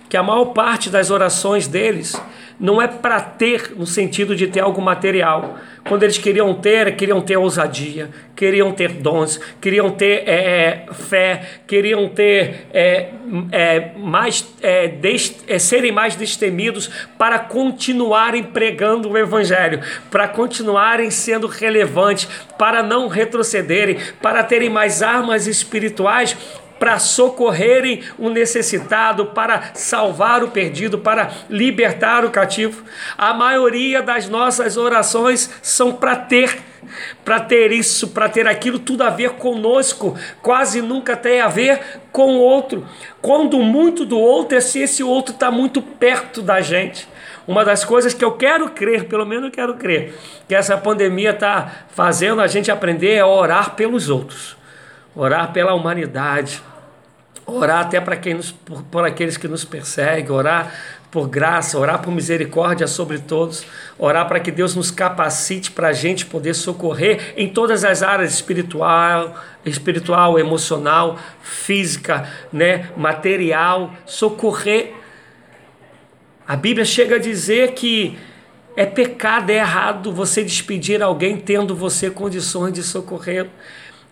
[SPEAKER 1] que a maior parte das orações deles não é para ter no sentido de ter algo material. Quando eles queriam ter, queriam ter ousadia, queriam ter dons, queriam ter é, é fé, queriam ter é, é, mais é, des, é, serem mais destemidos para continuarem pregando o evangelho, para continuarem sendo relevantes, para não retrocederem, para terem mais armas espirituais para socorrerem o necessitado, para salvar o perdido, para libertar o cativo. A maioria das nossas orações são para ter, para ter isso, para ter aquilo, tudo a ver conosco, quase nunca tem a ver com o outro. Quando muito do outro é se esse outro está muito perto da gente. Uma das coisas que eu quero crer, pelo menos eu quero crer, que essa pandemia está fazendo a gente aprender é orar pelos outros, orar pela humanidade, orar até para quem por, por aqueles que nos perseguem, orar por graça, orar por misericórdia sobre todos, orar para que Deus nos capacite para a gente poder socorrer em todas as áreas espiritual, espiritual, emocional, física, né, material, socorrer. A Bíblia chega a dizer que é pecado, é errado você despedir alguém tendo você condições de socorrer.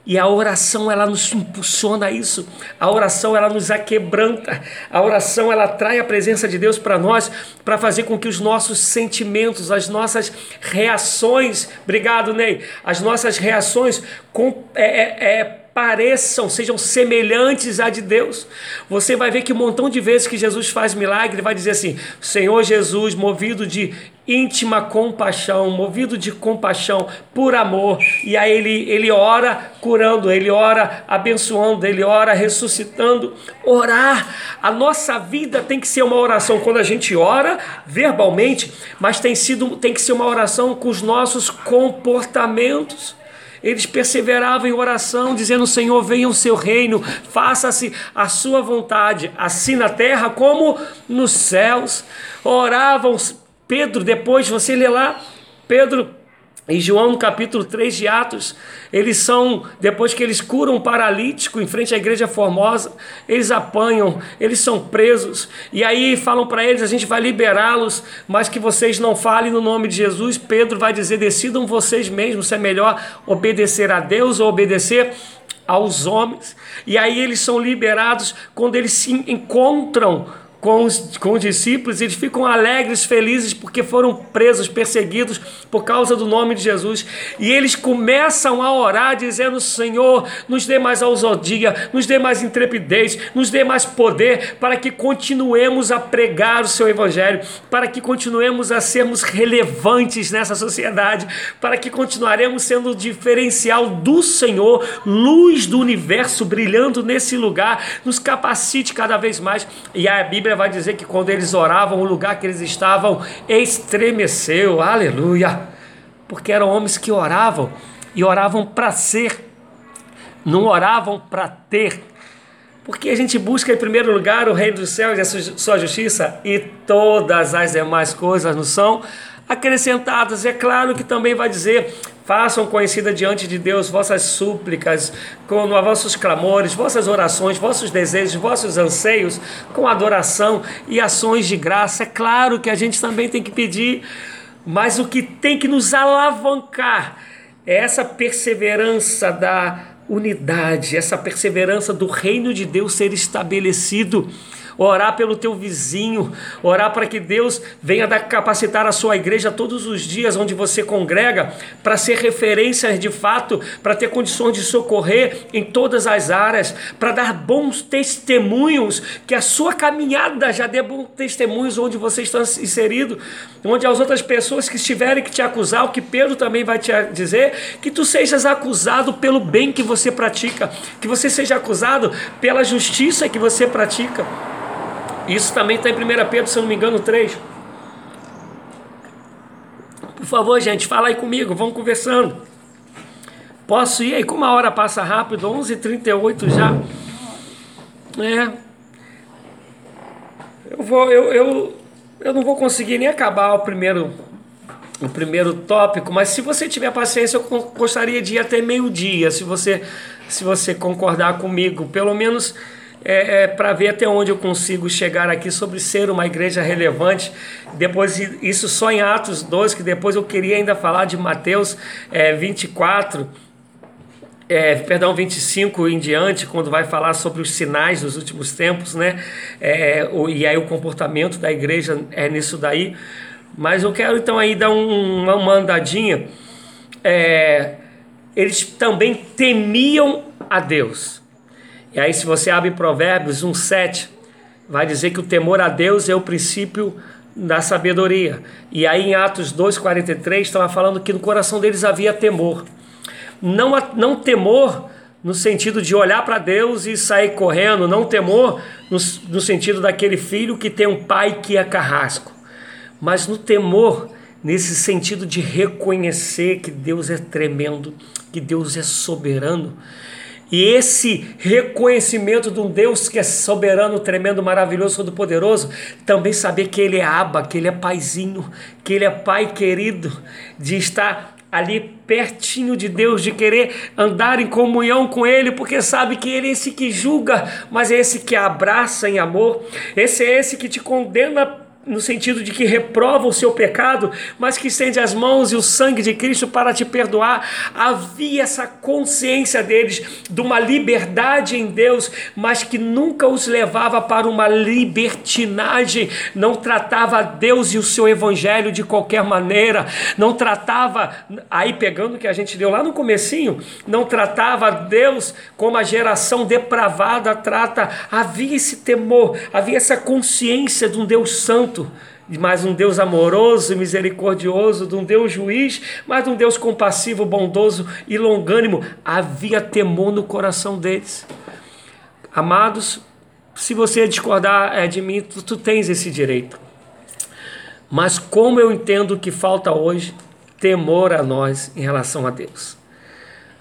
[SPEAKER 1] E a oração ela nos impulsiona a isso. A oração ela nos aquebranta. A oração ela trai a presença de Deus para nós, para fazer com que os nossos sentimentos, as nossas reações, obrigado Ney, as nossas reações com, é, é, é pareçam, sejam semelhantes à de Deus. Você vai ver que um montão de vezes que Jesus faz milagre, ele vai dizer assim: Senhor Jesus, movido de íntima compaixão, movido de compaixão, por amor. E aí ele, ele ora curando, ele ora abençoando, ele ora ressuscitando. Orar, a nossa vida tem que ser uma oração quando a gente ora verbalmente, mas tem sido tem que ser uma oração com os nossos comportamentos. Eles perseveravam em oração, dizendo: Senhor, venha o seu reino, faça-se a sua vontade, assim na terra como nos céus. Oravam Pedro, depois você lê lá, Pedro em João, no capítulo 3 de Atos, eles são, depois que eles curam um paralítico em frente à igreja formosa, eles apanham, eles são presos, e aí falam para eles: a gente vai liberá-los, mas que vocês não falem no nome de Jesus. Pedro vai dizer: decidam vocês mesmos se é melhor obedecer a Deus ou obedecer aos homens. E aí eles são liberados quando eles se encontram com os, com os discípulos, eles ficam alegres, felizes, porque foram presos, perseguidos por causa do nome de Jesus. E eles começam a orar, dizendo: Senhor, nos dê mais ousadia, nos dê mais intrepidez, nos dê mais poder, para que continuemos a pregar o seu Evangelho, para que continuemos a sermos relevantes nessa sociedade, para que continuaremos sendo o diferencial do Senhor, luz do universo brilhando nesse lugar. Nos capacite cada vez mais. E a Bíblia Bíblia vai dizer que quando eles oravam, o lugar que eles estavam estremeceu. Aleluia! Porque eram homens que oravam e oravam para ser, não oravam para ter. Porque a gente busca em primeiro lugar o reino dos céus e a sua justiça, e todas as demais coisas não são acrescentadas. É claro que também vai dizer: Façam conhecida diante de Deus vossas súplicas, com vossos clamores, vossas orações, vossos desejos, vossos anseios, com adoração e ações de graça. É claro que a gente também tem que pedir, mas o que tem que nos alavancar é essa perseverança da unidade, essa perseverança do reino de Deus ser estabelecido orar pelo teu vizinho, orar para que Deus venha capacitar a sua igreja todos os dias onde você congrega, para ser referência de fato, para ter condições de socorrer em todas as áreas, para dar bons testemunhos, que a sua caminhada já dê bons testemunhos onde você está inserido, onde as outras pessoas que estiverem que te acusar, o que Pedro também vai te dizer, que tu sejas acusado pelo bem que você pratica, que você seja acusado pela justiça que você pratica. Isso também está em 1 Pedro, se eu não me engano, 3. Por favor, gente, fala aí comigo, vamos conversando. Posso ir aí? Como a hora passa rápido, 11h38 já. É. Eu, vou, eu, eu, eu não vou conseguir nem acabar o primeiro, o primeiro tópico, mas se você tiver paciência, eu gostaria de ir até meio-dia, se você, se você concordar comigo. Pelo menos é, é, para ver até onde eu consigo chegar aqui sobre ser uma igreja relevante. Depois, isso só em Atos 2, que depois eu queria ainda falar de Mateus é, 24. É, perdão, 25 em diante, quando vai falar sobre os sinais dos últimos tempos, né? É, o, e aí o comportamento da igreja é nisso daí. Mas eu quero então aí dar um, uma, andadinha. É, eles também temiam a Deus. E aí, se você abre Provérbios 1,7, vai dizer que o temor a Deus é o princípio da sabedoria. E aí, em Atos 2,43, estava falando que no coração deles havia temor. Não, não temor no sentido de olhar para Deus e sair correndo, não temor no, no sentido daquele filho que tem um pai que é carrasco, mas no temor nesse sentido de reconhecer que Deus é tremendo, que Deus é soberano. E esse reconhecimento de um Deus que é soberano, tremendo, maravilhoso, todo-poderoso, também saber que Ele é aba, que Ele é paizinho, que Ele é pai querido, de estar ali pertinho de Deus, de querer andar em comunhão com Ele, porque sabe que Ele é esse que julga, mas é esse que abraça em amor, esse é esse que te condena no sentido de que reprova o seu pecado, mas que estende as mãos e o sangue de Cristo para te perdoar. Havia essa consciência deles de uma liberdade em Deus, mas que nunca os levava para uma libertinagem, não tratava Deus e o seu evangelho de qualquer maneira, não tratava, aí pegando o que a gente deu lá no comecinho, não tratava Deus como a geração depravada trata. Havia esse temor, havia essa consciência de um Deus santo santo, mas um Deus amoroso e misericordioso, de um Deus juiz, mas de um Deus compassivo, bondoso e longânimo. Havia temor no coração deles. Amados, se você discordar é, de mim, tu, tu tens esse direito. Mas como eu entendo que falta hoje temor a nós em relação a Deus.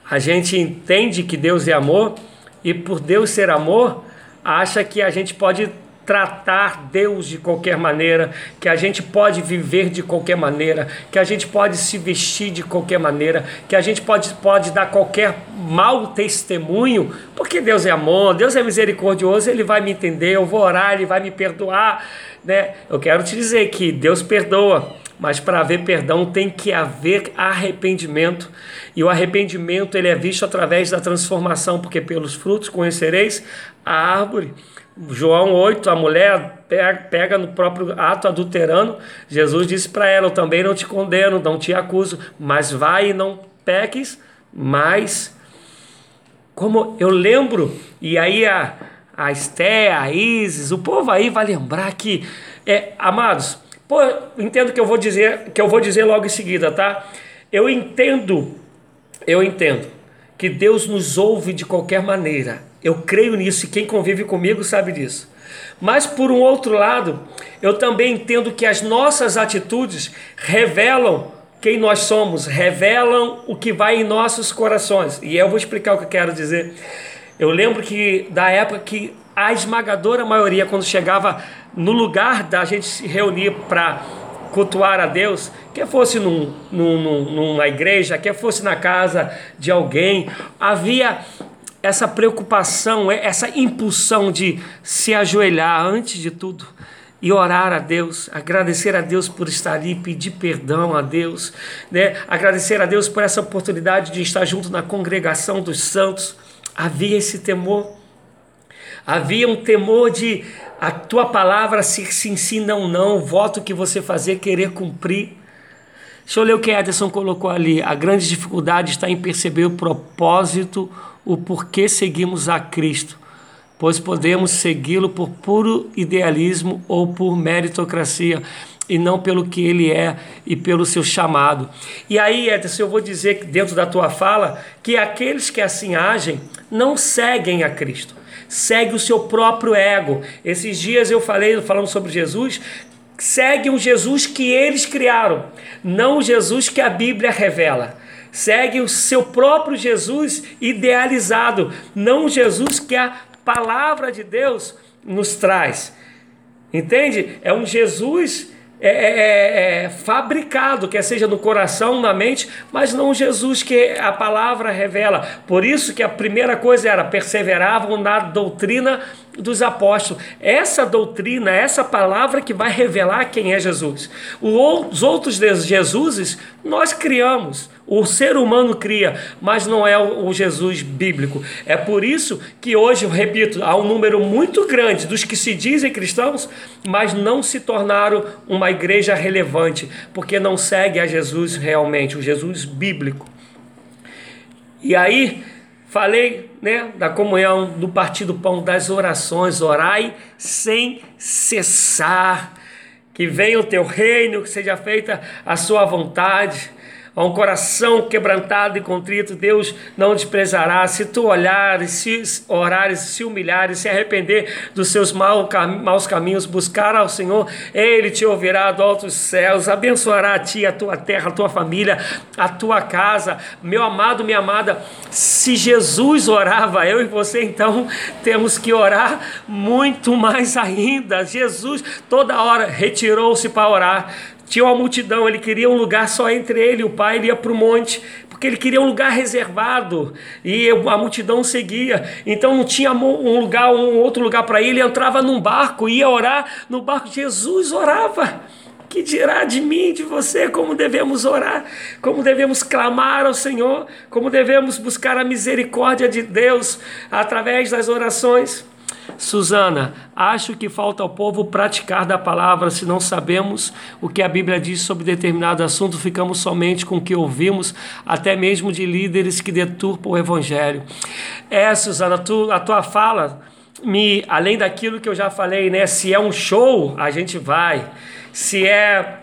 [SPEAKER 1] A gente entende que Deus é amor e por Deus ser amor, acha que a gente pode tratar Deus de qualquer maneira, que a gente pode viver de qualquer maneira, que a gente pode se vestir de qualquer maneira, que a gente pode, pode dar qualquer mau testemunho, porque Deus é amor, Deus é misericordioso, Ele vai me entender, eu vou orar, Ele vai me perdoar. Né? Eu quero te dizer que Deus perdoa, mas para haver perdão tem que haver arrependimento. E o arrependimento ele é visto através da transformação, porque pelos frutos conhecereis a árvore. João 8, a mulher pega no próprio ato adulterando. Jesus disse para ela: Eu também não te condeno, não te acuso, mas vai e não peques mais. Como eu lembro, e aí a, a Esté, a Isis, o povo aí vai lembrar que, é, amados, pô, entendo que eu vou dizer, que eu vou dizer logo em seguida, tá? Eu entendo, eu entendo que Deus nos ouve de qualquer maneira eu creio nisso e quem convive comigo sabe disso. Mas por um outro lado, eu também entendo que as nossas atitudes revelam quem nós somos, revelam o que vai em nossos corações. E eu vou explicar o que eu quero dizer. Eu lembro que da época que a esmagadora maioria, quando chegava no lugar da gente se reunir para cultuar a Deus, quer fosse num, num, numa igreja, quer fosse na casa de alguém, havia essa preocupação, é, essa impulsão de se ajoelhar antes de tudo e orar a Deus, agradecer a Deus por estar ali, pedir perdão a Deus, né? agradecer a Deus por essa oportunidade de estar junto na congregação dos santos. Havia esse temor, havia um temor de a tua palavra ser sim, sim, não, não, o voto que você fazer, querer cumprir. Deixa eu ler o que Ederson colocou ali. A grande dificuldade está em perceber o propósito o porquê seguimos a Cristo, pois podemos segui-lo por puro idealismo ou por meritocracia e não pelo que ele é e pelo seu chamado. E aí, Edson, eu vou dizer dentro da tua fala que aqueles que assim agem não seguem a Cristo, segue o seu próprio ego. Esses dias eu falei falando sobre Jesus, segue o Jesus que eles criaram, não o Jesus que a Bíblia revela segue o seu próprio Jesus idealizado, não o Jesus que a palavra de Deus nos traz. Entende? É um Jesus é, é, é, é, fabricado, quer seja no coração, na mente, mas não Jesus que a palavra revela. Por isso que a primeira coisa era perseveravam na doutrina dos apóstolos. Essa doutrina, essa palavra que vai revelar quem é Jesus. Os outros Jesuses nós criamos, o ser humano cria, mas não é o Jesus bíblico. É por isso que hoje, eu repito, há um número muito grande dos que se dizem cristãos, mas não se tornaram uma igreja relevante, porque não segue a Jesus realmente, o Jesus bíblico. E aí, Falei né, da comunhão, do partido pão, das orações, orai sem cessar. Que venha o teu reino, que seja feita a sua vontade a um coração quebrantado e contrito, Deus não desprezará. Se tu olhares, se orares, se humilhares, se arrepender dos seus maus caminhos, buscar ao Senhor, Ele te ouvirá do altos céus, abençoará a ti, a tua terra, a tua família, a tua casa. Meu amado, minha amada, se Jesus orava, eu e você, então temos que orar muito mais ainda. Jesus toda hora retirou-se para orar tinha uma multidão, ele queria um lugar só entre ele e o pai, ele ia para o monte, porque ele queria um lugar reservado e a multidão seguia. Então não tinha um lugar, um outro lugar para ir, ele entrava num barco, ia orar no barco. Jesus orava. Que dirá de mim, de você, como devemos orar, como devemos clamar ao Senhor, como devemos buscar a misericórdia de Deus através das orações. Susana, acho que falta ao povo praticar da palavra. Se não sabemos o que a Bíblia diz sobre determinado assunto, ficamos somente com o que ouvimos, até mesmo de líderes que deturpam o evangelho. É, Susana, tu, a tua fala, me, além daquilo que eu já falei, né? Se é um show, a gente vai. Se é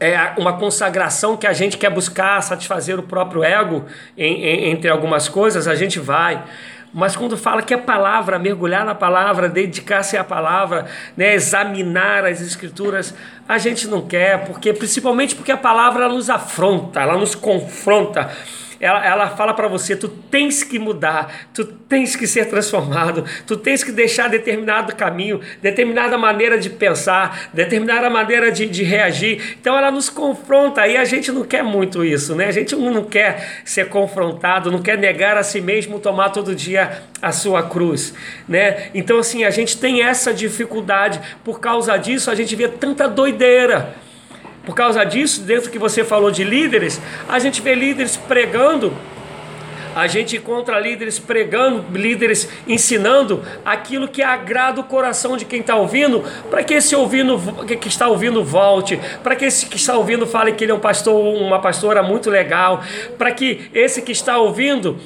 [SPEAKER 1] é uma consagração que a gente quer buscar satisfazer o próprio ego em, em, entre algumas coisas, a gente vai. Mas quando fala que a palavra, mergulhar na palavra, dedicar-se à palavra, né, examinar as escrituras, a gente não quer, porque principalmente porque a palavra nos afronta, ela nos confronta ela, ela fala para você: tu tens que mudar, tu tens que ser transformado, tu tens que deixar determinado caminho, determinada maneira de pensar, determinada maneira de, de reagir. Então ela nos confronta e a gente não quer muito isso, né? A gente não quer ser confrontado, não quer negar a si mesmo, tomar todo dia a sua cruz, né? Então assim, a gente tem essa dificuldade, por causa disso a gente vê tanta doideira. Por causa disso, dentro que você falou de líderes, a gente vê líderes pregando a gente encontra líderes pregando, líderes ensinando aquilo que agrada o coração de quem está ouvindo, para que esse ouvindo, que está ouvindo volte, para que esse que está ouvindo fale que ele é um pastor, uma pastora muito legal, para que esse que está ouvindo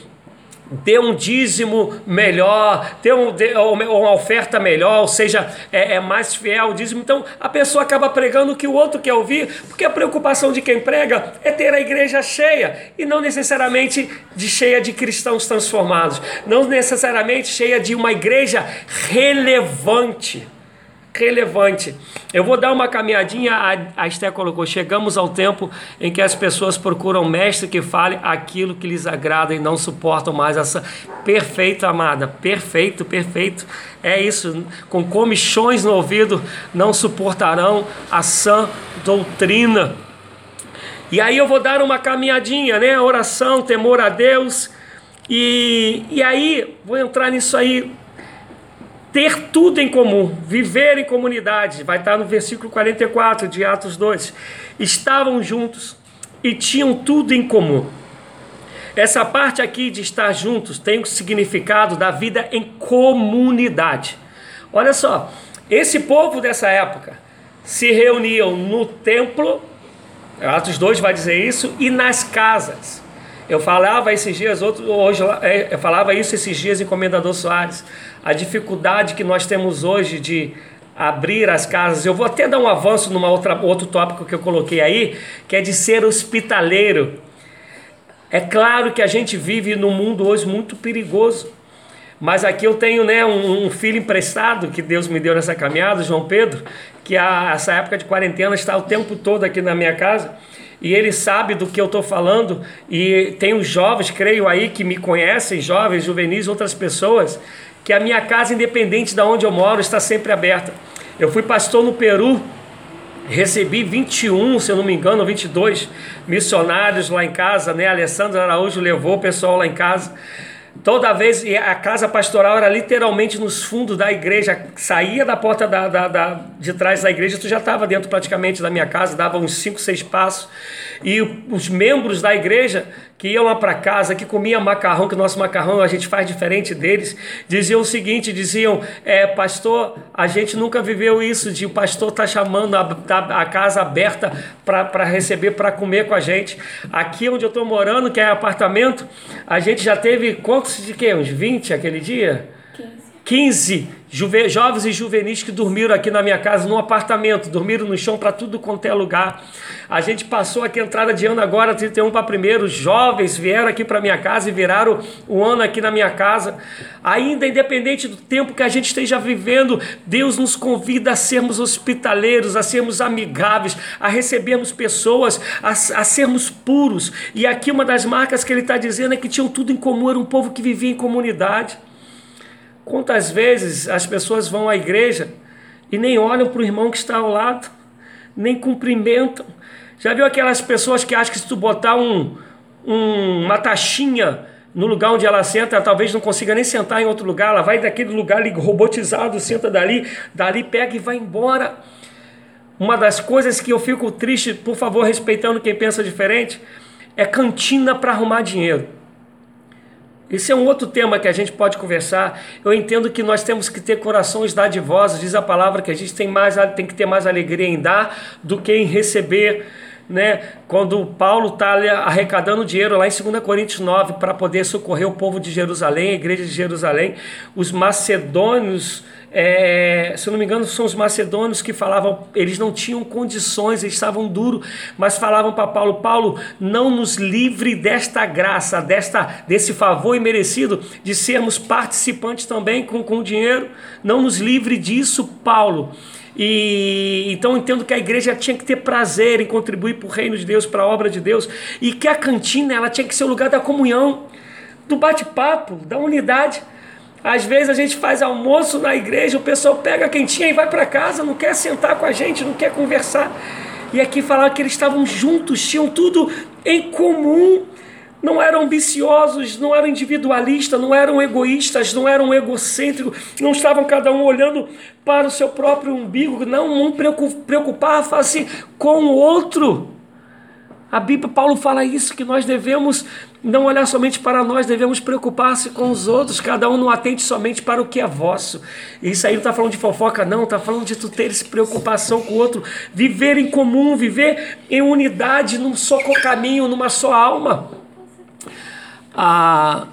[SPEAKER 1] dê um dízimo melhor, dê, um, dê uma oferta melhor, ou seja, é, é, mais fiel o dízimo. Então a pessoa acaba pregando o que o outro quer ouvir, porque a preocupação de quem prega é ter a igreja cheia e não necessariamente de cheia de cristãos transformados, não necessariamente cheia de uma igreja relevante relevante. Eu vou dar uma caminhadinha, a, a Esté colocou, chegamos ao tempo em que as pessoas procuram mestre que fale aquilo que lhes agrada e não suportam mais essa perfeito, amada, perfeito, perfeito. É isso, com comichões no ouvido não suportarão a sã doutrina. E aí eu vou dar uma caminhadinha, né? Oração, temor a Deus. E, e aí, vou entrar nisso aí ter tudo em comum, viver em comunidade, vai estar no versículo 44 de Atos 2. Estavam juntos e tinham tudo em comum. Essa parte aqui de estar juntos tem o significado da vida em comunidade. Olha só, esse povo dessa época se reuniam no templo, Atos 2 vai dizer isso, e nas casas. Eu falava esses dias, outro, hoje é, eu falava isso esses dias em Comendador Soares a dificuldade que nós temos hoje de abrir as casas. Eu vou até dar um avanço numa outra outro tópico que eu coloquei aí, que é de ser hospitaleiro. É claro que a gente vive num mundo hoje muito perigoso. Mas aqui eu tenho né, um, um, filho emprestado que Deus me deu nessa caminhada, João Pedro, que a, essa época de quarentena está o tempo todo aqui na minha casa. E ele sabe do que eu estou falando. E tem os jovens, creio aí, que me conhecem, jovens, juvenis, outras pessoas, que a minha casa, independente de onde eu moro, está sempre aberta. Eu fui pastor no Peru, recebi 21, se eu não me engano, 22 missionários lá em casa, né? Alessandro Araújo levou o pessoal lá em casa. Toda vez, e a casa pastoral era literalmente nos fundos da igreja, saía da porta da, da, da de trás da igreja, tu já estava dentro praticamente da minha casa, dava uns 5, 6 passos. E os membros da igreja que iam lá para casa, que comia macarrão, que o nosso macarrão a gente faz diferente deles, diziam o seguinte: diziam, é, pastor, a gente nunca viveu isso, de o pastor tá chamando a, a, a casa aberta para receber, para comer com a gente. Aqui onde eu estou morando, que é apartamento, a gente já teve quantos de quê? Uns 20 aquele dia? 15 juve, jovens e juvenis que dormiram aqui na minha casa, num apartamento, dormiram no chão para tudo quanto é lugar. A gente passou aqui a entrada de ano agora, 31 para primeiro, jovens vieram aqui para minha casa e viraram o ano aqui na minha casa. Ainda independente do tempo que a gente esteja vivendo, Deus nos convida a sermos hospitaleiros, a sermos amigáveis, a recebermos pessoas, a, a sermos puros. E aqui uma das marcas que ele está dizendo é que tinham tudo em comum, era um povo que vivia em comunidade. Quantas vezes as pessoas vão à igreja e nem olham para o irmão que está ao lado, nem cumprimentam. Já viu aquelas pessoas que acham que se tu botar um, um, uma taxinha no lugar onde ela senta, ela talvez não consiga nem sentar em outro lugar, ela vai daquele lugar ali robotizado, senta dali, dali pega e vai embora. Uma das coisas que eu fico triste, por favor, respeitando quem pensa diferente, é cantina para arrumar dinheiro. Esse é um outro tema que a gente pode conversar. Eu entendo que nós temos que ter corações dadivosos, diz a palavra que a gente tem, mais, tem que ter mais alegria em dar do que em receber. Né? Quando Paulo está arrecadando dinheiro lá em 2 Coríntios 9 para poder socorrer o povo de Jerusalém, a igreja de Jerusalém, os macedônios é, se eu não me engano, são os macedônios que falavam, eles não tinham condições, eles estavam duros, mas falavam para Paulo: Paulo, não nos livre desta graça, desta, desse favor imerecido de sermos participantes também com, com dinheiro, não nos livre disso, Paulo. E então entendo que a igreja tinha que ter prazer em contribuir para o reino de Deus, para a obra de Deus, e que a cantina ela tinha que ser o lugar da comunhão, do bate-papo, da unidade. Às vezes a gente faz almoço na igreja, o pessoal pega quentinha e vai para casa, não quer sentar com a gente, não quer conversar. E aqui falaram que eles estavam juntos, tinham tudo em comum. Não eram ambiciosos, não eram individualistas, não eram egoístas, não eram egocêntricos, não estavam cada um olhando para o seu próprio umbigo, não um preocupava-se com o outro. A Bíblia, Paulo fala isso, que nós devemos não olhar somente para nós, devemos preocupar-se com os outros, cada um não atente somente para o que é vosso. Isso aí não está falando de fofoca, não, está falando de tu teres preocupação com o outro, viver em comum, viver em unidade, num só caminho, numa só alma. A,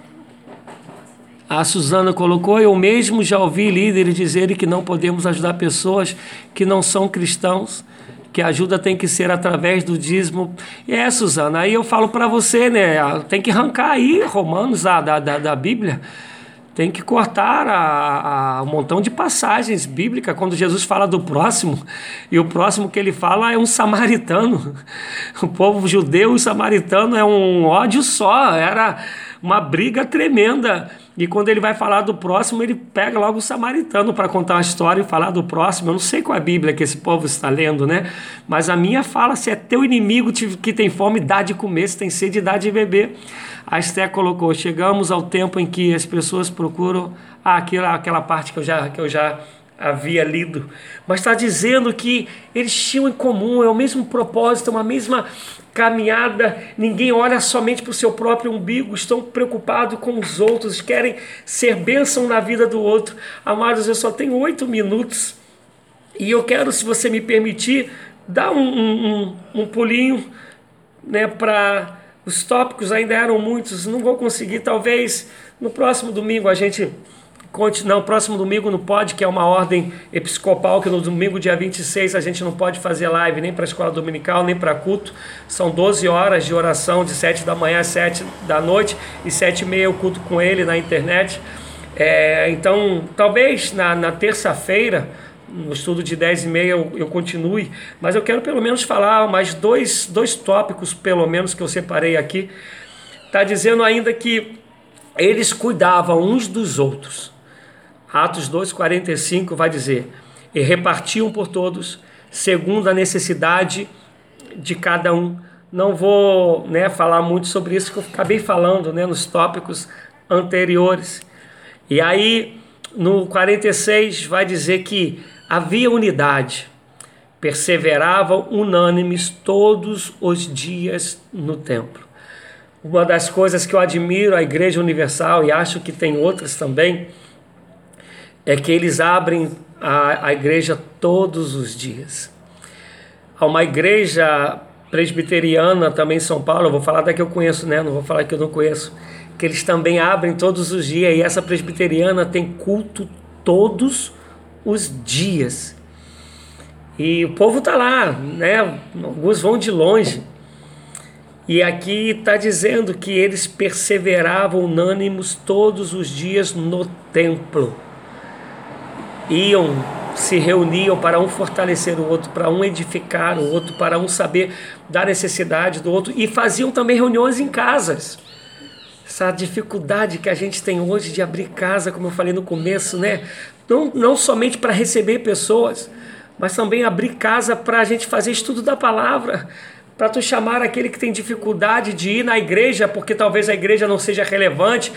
[SPEAKER 1] a Suzana colocou, eu mesmo já ouvi líderes dizerem que não podemos ajudar pessoas que não são cristãos que a ajuda tem que ser através do dízimo. É, Suzana, aí eu falo para você, né? Tem que arrancar aí Romanos da, da, da Bíblia. Tem que cortar a, a, um montão de passagens bíblicas quando Jesus fala do próximo. E o próximo que ele fala é um samaritano. O povo judeu e samaritano é um ódio só. Era uma briga tremenda. E quando ele vai falar do próximo, ele pega logo o samaritano para contar uma história e falar do próximo. Eu não sei qual é a Bíblia que esse povo está lendo, né? Mas a minha fala: se é teu inimigo que tem fome, dá de comer, se tem sede, dá de beber. A Esther colocou: chegamos ao tempo em que as pessoas procuram. Ah, aquela, aquela parte que eu já, que eu já havia lido, mas está dizendo que eles tinham em comum, é o mesmo propósito, uma mesma caminhada, ninguém olha somente para o seu próprio umbigo, estão preocupados com os outros, querem ser bênção na vida do outro. Amados, eu só tenho oito minutos e eu quero, se você me permitir, dar um, um, um pulinho né, para. Os tópicos ainda eram muitos, não vou conseguir, talvez no próximo domingo a gente não, próximo domingo no Pod, que é uma ordem episcopal, que no domingo, dia 26, a gente não pode fazer live nem para a escola dominical, nem para culto. São 12 horas de oração, de 7 da manhã às 7 da noite, e 7 e meia o culto com ele na internet. É, então, talvez na, na terça-feira, no estudo de 10 e meia eu, eu, continue, mas eu quero pelo menos falar mais dois, dois tópicos, pelo menos, que eu separei aqui. Está dizendo ainda que eles cuidavam uns dos outros. Atos 2,45 vai dizer: E repartiam por todos, segundo a necessidade de cada um. Não vou né, falar muito sobre isso, que eu acabei falando né, nos tópicos anteriores. E aí, no 46, vai dizer que havia unidade, perseveravam unânimes todos os dias no templo. Uma das coisas que eu admiro a Igreja Universal e acho que tem outras também é que eles abrem a, a igreja todos os dias. Há uma igreja presbiteriana também em São Paulo, eu vou falar da que eu conheço, né? Não vou falar que eu não conheço, que eles também abrem todos os dias e essa presbiteriana tem culto todos os dias. E o povo está lá, né? Alguns vão de longe. E aqui está dizendo que eles perseveravam unânimes todos os dias no templo. Iam, se reuniam para um fortalecer o outro, para um edificar o outro, para um saber da necessidade do outro. E faziam também reuniões em casas. Essa dificuldade que a gente tem hoje de abrir casa, como eu falei no começo, né? Não, não somente para receber pessoas, mas também abrir casa para a gente fazer estudo da palavra, para tu chamar aquele que tem dificuldade de ir na igreja, porque talvez a igreja não seja relevante,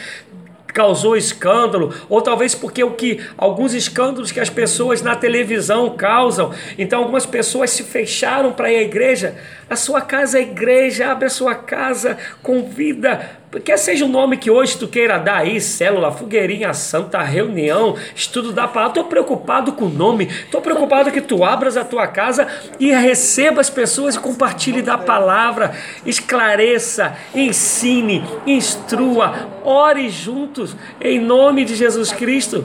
[SPEAKER 1] causou escândalo, ou talvez porque o que alguns escândalos que as pessoas na televisão causam. Então algumas pessoas se fecharam para ir à igreja. A sua casa é igreja, abre a sua casa, convida Quer seja o nome que hoje tu queira dar aí, célula, fogueirinha santa, reunião, estudo da palavra, estou preocupado com o nome, estou preocupado que tu abras a tua casa e receba as pessoas e compartilhe da palavra, esclareça, ensine, instrua, ore juntos, em nome de Jesus Cristo.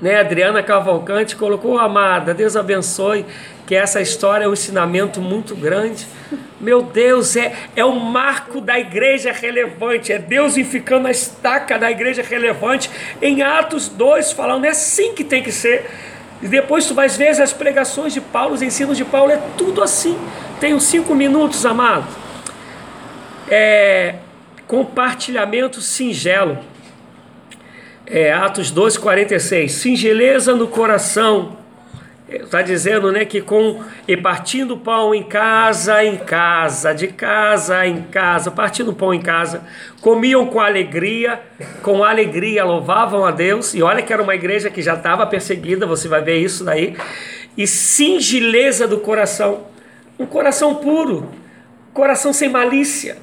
[SPEAKER 1] Né, Adriana Cavalcante colocou, amada, Deus abençoe, que essa história é um ensinamento muito grande. Meu Deus, é, é o marco da igreja relevante, é Deus ficando a estaca da igreja relevante em Atos 2, falando, é assim que tem que ser. E depois tu vais ver as pregações de Paulo, os ensinos de Paulo, é tudo assim. Tenho cinco minutos, amado. É, compartilhamento singelo. É, Atos 2, 46. Singeleza no coração Está dizendo né, que com e partindo pão em casa em casa, de casa em casa, partindo pão em casa, comiam com alegria, com alegria louvavam a Deus. E olha que era uma igreja que já estava perseguida, você vai ver isso daí. E singeleza do coração, um coração puro, coração sem malícia.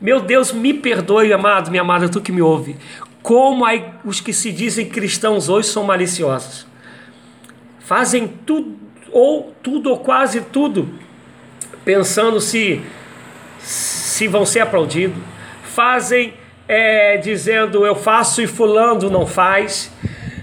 [SPEAKER 1] Meu Deus, me perdoe, amado, minha amada, tu que me ouve. Como os que se dizem cristãos hoje são maliciosos fazem tudo ou tudo ou quase tudo pensando se se vão ser aplaudidos, fazem é, dizendo eu faço e fulano não faz,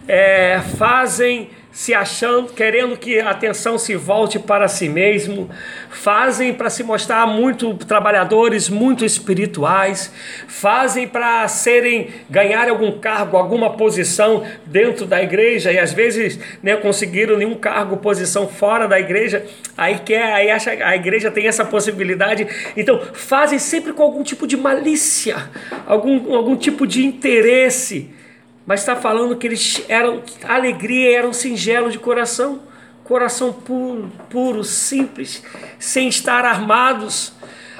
[SPEAKER 1] é, fazem se achando, querendo que a atenção se volte para si mesmo, fazem para se mostrar muito trabalhadores, muito espirituais, fazem para serem ganhar algum cargo, alguma posição dentro da igreja e às vezes né, conseguiram nenhum cargo, posição fora da igreja, aí quer, aí acha a igreja tem essa possibilidade, então fazem sempre com algum tipo de malícia, algum, algum tipo de interesse mas está falando que eles eram alegria, eram singelo de coração, coração puro, puro, simples, sem estar armados.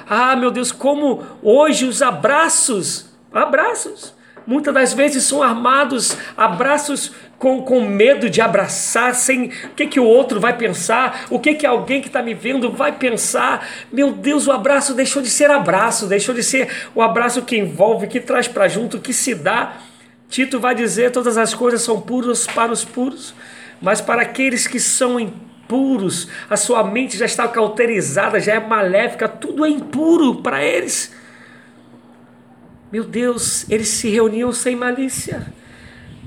[SPEAKER 1] Ah, meu Deus, como hoje os abraços, abraços, muitas das vezes são armados, abraços com, com medo de abraçar, sem o que, que o outro vai pensar, o que, que alguém que está me vendo vai pensar. Meu Deus, o abraço deixou de ser abraço, deixou de ser o abraço que envolve, que traz para junto, que se dá. Tito vai dizer: todas as coisas são puras para os puros, mas para aqueles que são impuros, a sua mente já está cauterizada, já é maléfica, tudo é impuro para eles. Meu Deus, eles se reuniam sem malícia,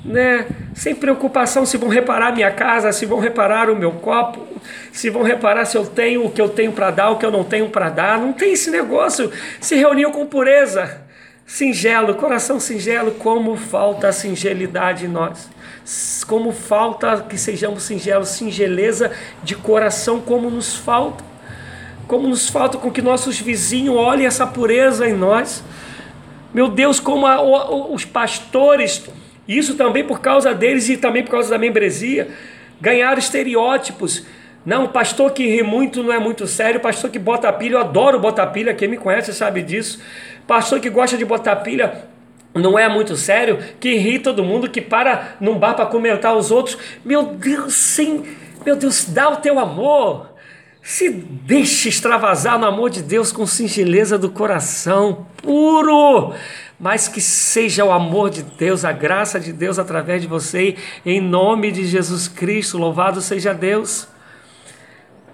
[SPEAKER 1] né? sem preocupação se vão reparar minha casa, se vão reparar o meu copo, se vão reparar se eu tenho o que eu tenho para dar, o que eu não tenho para dar. Não tem esse negócio. Se reuniam com pureza. Singelo, coração singelo, como falta a singelidade em nós. Como falta que sejamos singelos, singeleza de coração, como nos falta. Como nos falta com que nossos vizinhos olhem essa pureza em nós. Meu Deus, como a, os pastores, isso também por causa deles e também por causa da membresia, ganharam estereótipos. Não, pastor que ri muito não é muito sério, pastor que bota pilha, eu adoro botar pilha, quem me conhece sabe disso. Pastor que gosta de botar pilha não é muito sério, que irrita todo mundo, que para num bar para comentar os outros. Meu Deus, sim, meu Deus, dá o teu amor. Se deixe extravasar no amor de Deus com singeleza do coração, puro, mas que seja o amor de Deus, a graça de Deus através de você, em nome de Jesus Cristo, louvado seja Deus.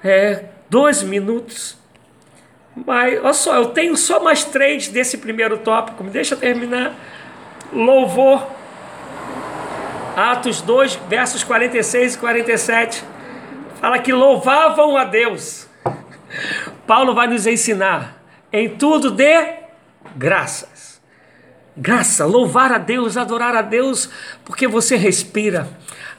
[SPEAKER 1] É, dois minutos. Mas, olha só, eu tenho só mais três desse primeiro tópico, me deixa terminar. Louvor. Atos 2, versos 46 e 47 fala que louvavam a Deus. Paulo vai nos ensinar em tudo de graças. Graça, louvar a Deus, adorar a Deus, porque você respira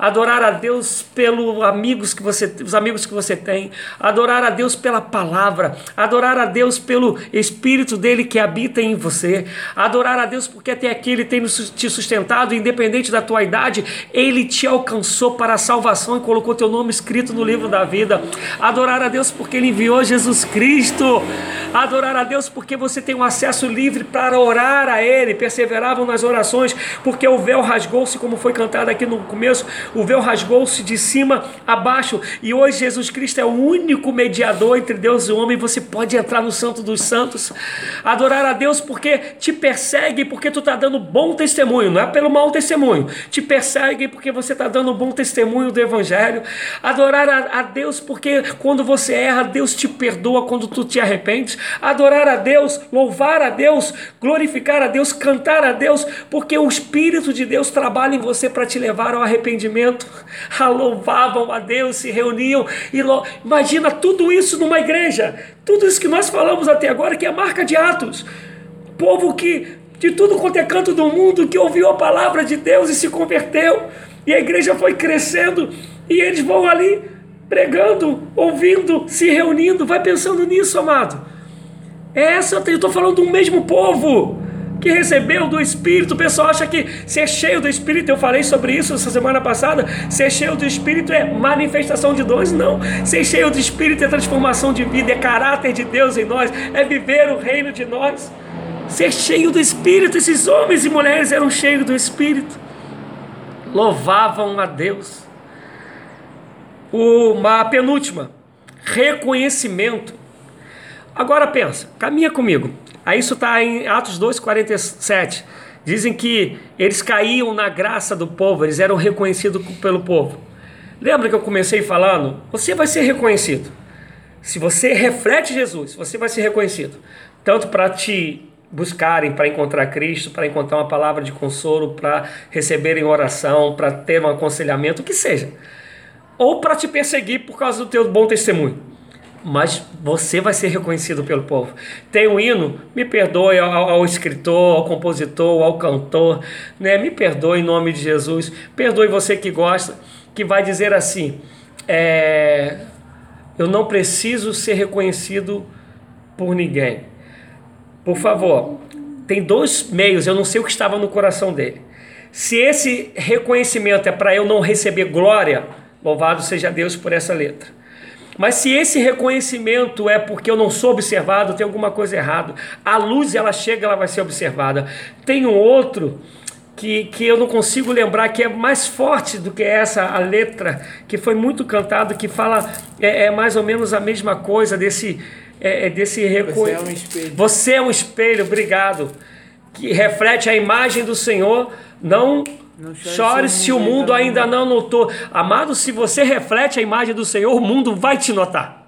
[SPEAKER 1] adorar a Deus pelos amigos que você, os amigos que você tem, adorar a Deus pela palavra, adorar a Deus pelo Espírito dele que habita em você, adorar a Deus porque até aqui ele tem te sustentado, independente da tua idade, ele te alcançou para a salvação e colocou teu nome escrito no livro da vida. Adorar a Deus porque ele enviou Jesus Cristo. Adorar a Deus porque você tem um acesso livre para orar a ele. Perseveravam nas orações porque o véu rasgou-se como foi cantado aqui no começo o véu rasgou-se de cima a baixo. E hoje Jesus Cristo é o único mediador entre Deus e o homem. Você pode entrar no Santo dos Santos, adorar a Deus porque te persegue, porque tu está dando bom testemunho, não é pelo mau testemunho, te persegue porque você está dando bom testemunho do Evangelho, adorar a, a Deus porque quando você erra, Deus te perdoa quando tu te arrependes, adorar a Deus, louvar a Deus, glorificar a Deus, cantar a Deus, porque o Espírito de Deus trabalha em você para te levar ao arrependimento momento, louvavam a Deus, se reuniam e lo... imagina tudo isso numa igreja, tudo isso que nós falamos até agora, que é a marca de Atos. Povo que de tudo quanto é canto do mundo que ouviu a palavra de Deus e se converteu, e a igreja foi crescendo, e eles vão ali pregando, ouvindo, se reunindo. Vai pensando nisso, amado. É essa, eu estou falando do mesmo povo que recebeu do Espírito. O pessoal acha que ser cheio do Espírito, eu falei sobre isso essa semana passada. Ser cheio do Espírito é manifestação de dons, não. Ser cheio do Espírito é transformação de vida, é caráter de Deus em nós, é viver o reino de nós. Ser cheio do Espírito, esses homens e mulheres eram cheios do Espírito, louvavam a Deus. Uma penúltima, reconhecimento. Agora pensa, caminha comigo. Aí isso está em Atos 2,47. Dizem que eles caíam na graça do povo, eles eram reconhecidos pelo povo. Lembra que eu comecei falando? Você vai ser reconhecido. Se você reflete Jesus, você vai ser reconhecido. Tanto para te buscarem para encontrar Cristo, para encontrar uma palavra de consolo, para receberem oração, para ter um aconselhamento, o que seja. Ou para te perseguir por causa do teu bom testemunho mas você vai ser reconhecido pelo povo. Tem um hino, me perdoe ao, ao, escritor, ao compositor, ao cantor, né? me perdoe em nome de Jesus, perdoe você que gosta, que vai dizer assim: é, eu não preciso ser reconhecido por ninguém. Por favor, tem dois meios, eu não sei o que estava no coração dele. Se esse reconhecimento é para eu não receber glória, louvado seja Deus por essa letra. Mas se esse reconhecimento é porque eu não sou observado, tem alguma coisa errada. A luz ela chega, ela vai ser observada. Tem um outro que, que eu não consigo lembrar que é mais forte do que essa a letra que foi muito cantado que fala é, é mais ou menos a mesma coisa desse é, é desse reconhecimento. Você é um espelho. Você é um espelho, obrigado. Que reflete a imagem do Senhor, não Chore se o mundo ainda não notou. Amado, se você reflete a imagem do Senhor, o mundo vai te notar.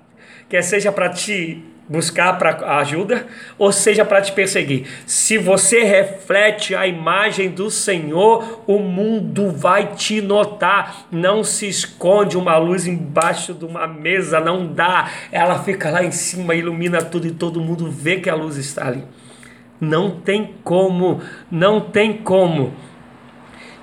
[SPEAKER 1] Quer seja para te buscar para ajuda, ou seja para te perseguir. Se você reflete a imagem do Senhor, o mundo vai te notar. Não se esconde uma luz embaixo de uma mesa, não dá. Ela fica lá em cima, ilumina tudo e todo mundo vê que a luz está ali. Não tem como, não tem como.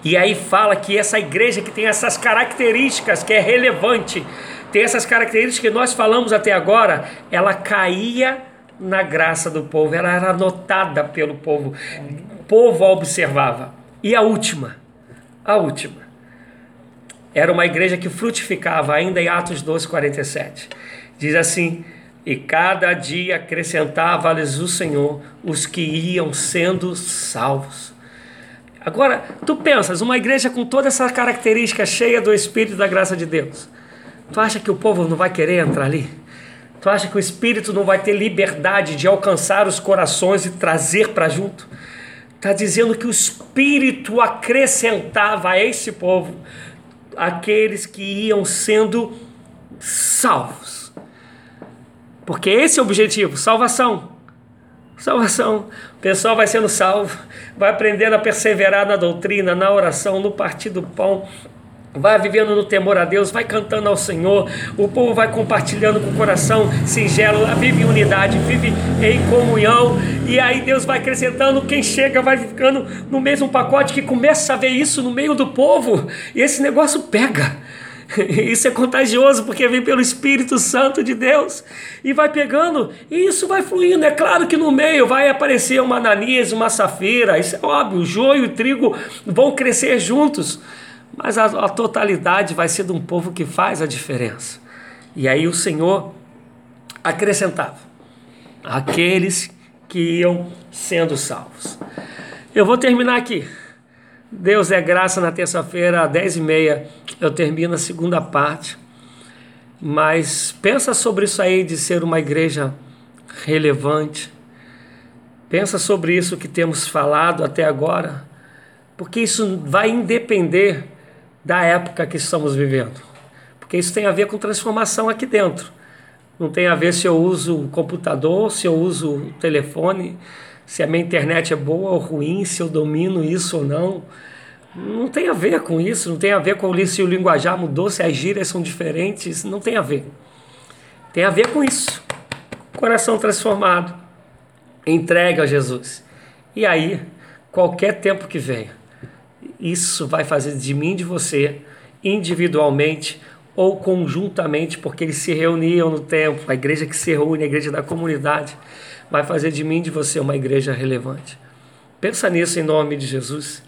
[SPEAKER 1] E aí fala que essa igreja que tem essas características, que é relevante, tem essas características que nós falamos até agora, ela caía na graça do povo, ela era notada pelo povo, o povo a observava. E a última, a última, era uma igreja que frutificava, ainda em Atos 12, 47. Diz assim: E cada dia acrescentava-lhes o Senhor os que iam sendo salvos. Agora, tu pensas, uma igreja com toda essa característica cheia do Espírito e da graça de Deus, tu acha que o povo não vai querer entrar ali? Tu acha que o Espírito não vai ter liberdade de alcançar os corações e trazer para junto? Está dizendo que o Espírito acrescentava a esse povo aqueles que iam sendo salvos. Porque esse é o objetivo, salvação. Salvação. O pessoal vai sendo salvo, vai aprendendo a perseverar na doutrina, na oração, no partir do pão, vai vivendo no temor a Deus, vai cantando ao Senhor, o povo vai compartilhando com o coração singelo, vive em unidade, vive em comunhão, e aí Deus vai acrescentando, quem chega vai ficando no mesmo pacote que começa a ver isso no meio do povo, e esse negócio pega. Isso é contagioso porque vem pelo Espírito Santo de Deus e vai pegando e isso vai fluindo. É claro que no meio vai aparecer uma ananias, uma safira, isso é óbvio. O joio e o trigo vão crescer juntos, mas a, a totalidade vai ser de um povo que faz a diferença. E aí o Senhor acrescentava aqueles que iam sendo salvos. Eu vou terminar aqui. Deus é graça na terça-feira, às 10h30, eu termino a segunda parte. Mas pensa sobre isso aí de ser uma igreja relevante. Pensa sobre isso que temos falado até agora, porque isso vai independer da época que estamos vivendo. Porque isso tem a ver com transformação aqui dentro. Não tem a ver se eu uso o computador, se eu uso o telefone, se a minha internet é boa ou ruim, se eu domino isso ou não. Não tem a ver com isso, não tem a ver com se o linguajar mudou, se as gírias são diferentes, não tem a ver. Tem a ver com isso. Coração transformado, entregue a Jesus. E aí, qualquer tempo que venha, isso vai fazer de mim de você, individualmente ou conjuntamente, porque eles se reuniam no templo, a igreja que se reúne, a igreja da comunidade, vai fazer de mim e de você uma igreja relevante. Pensa nisso em nome de Jesus.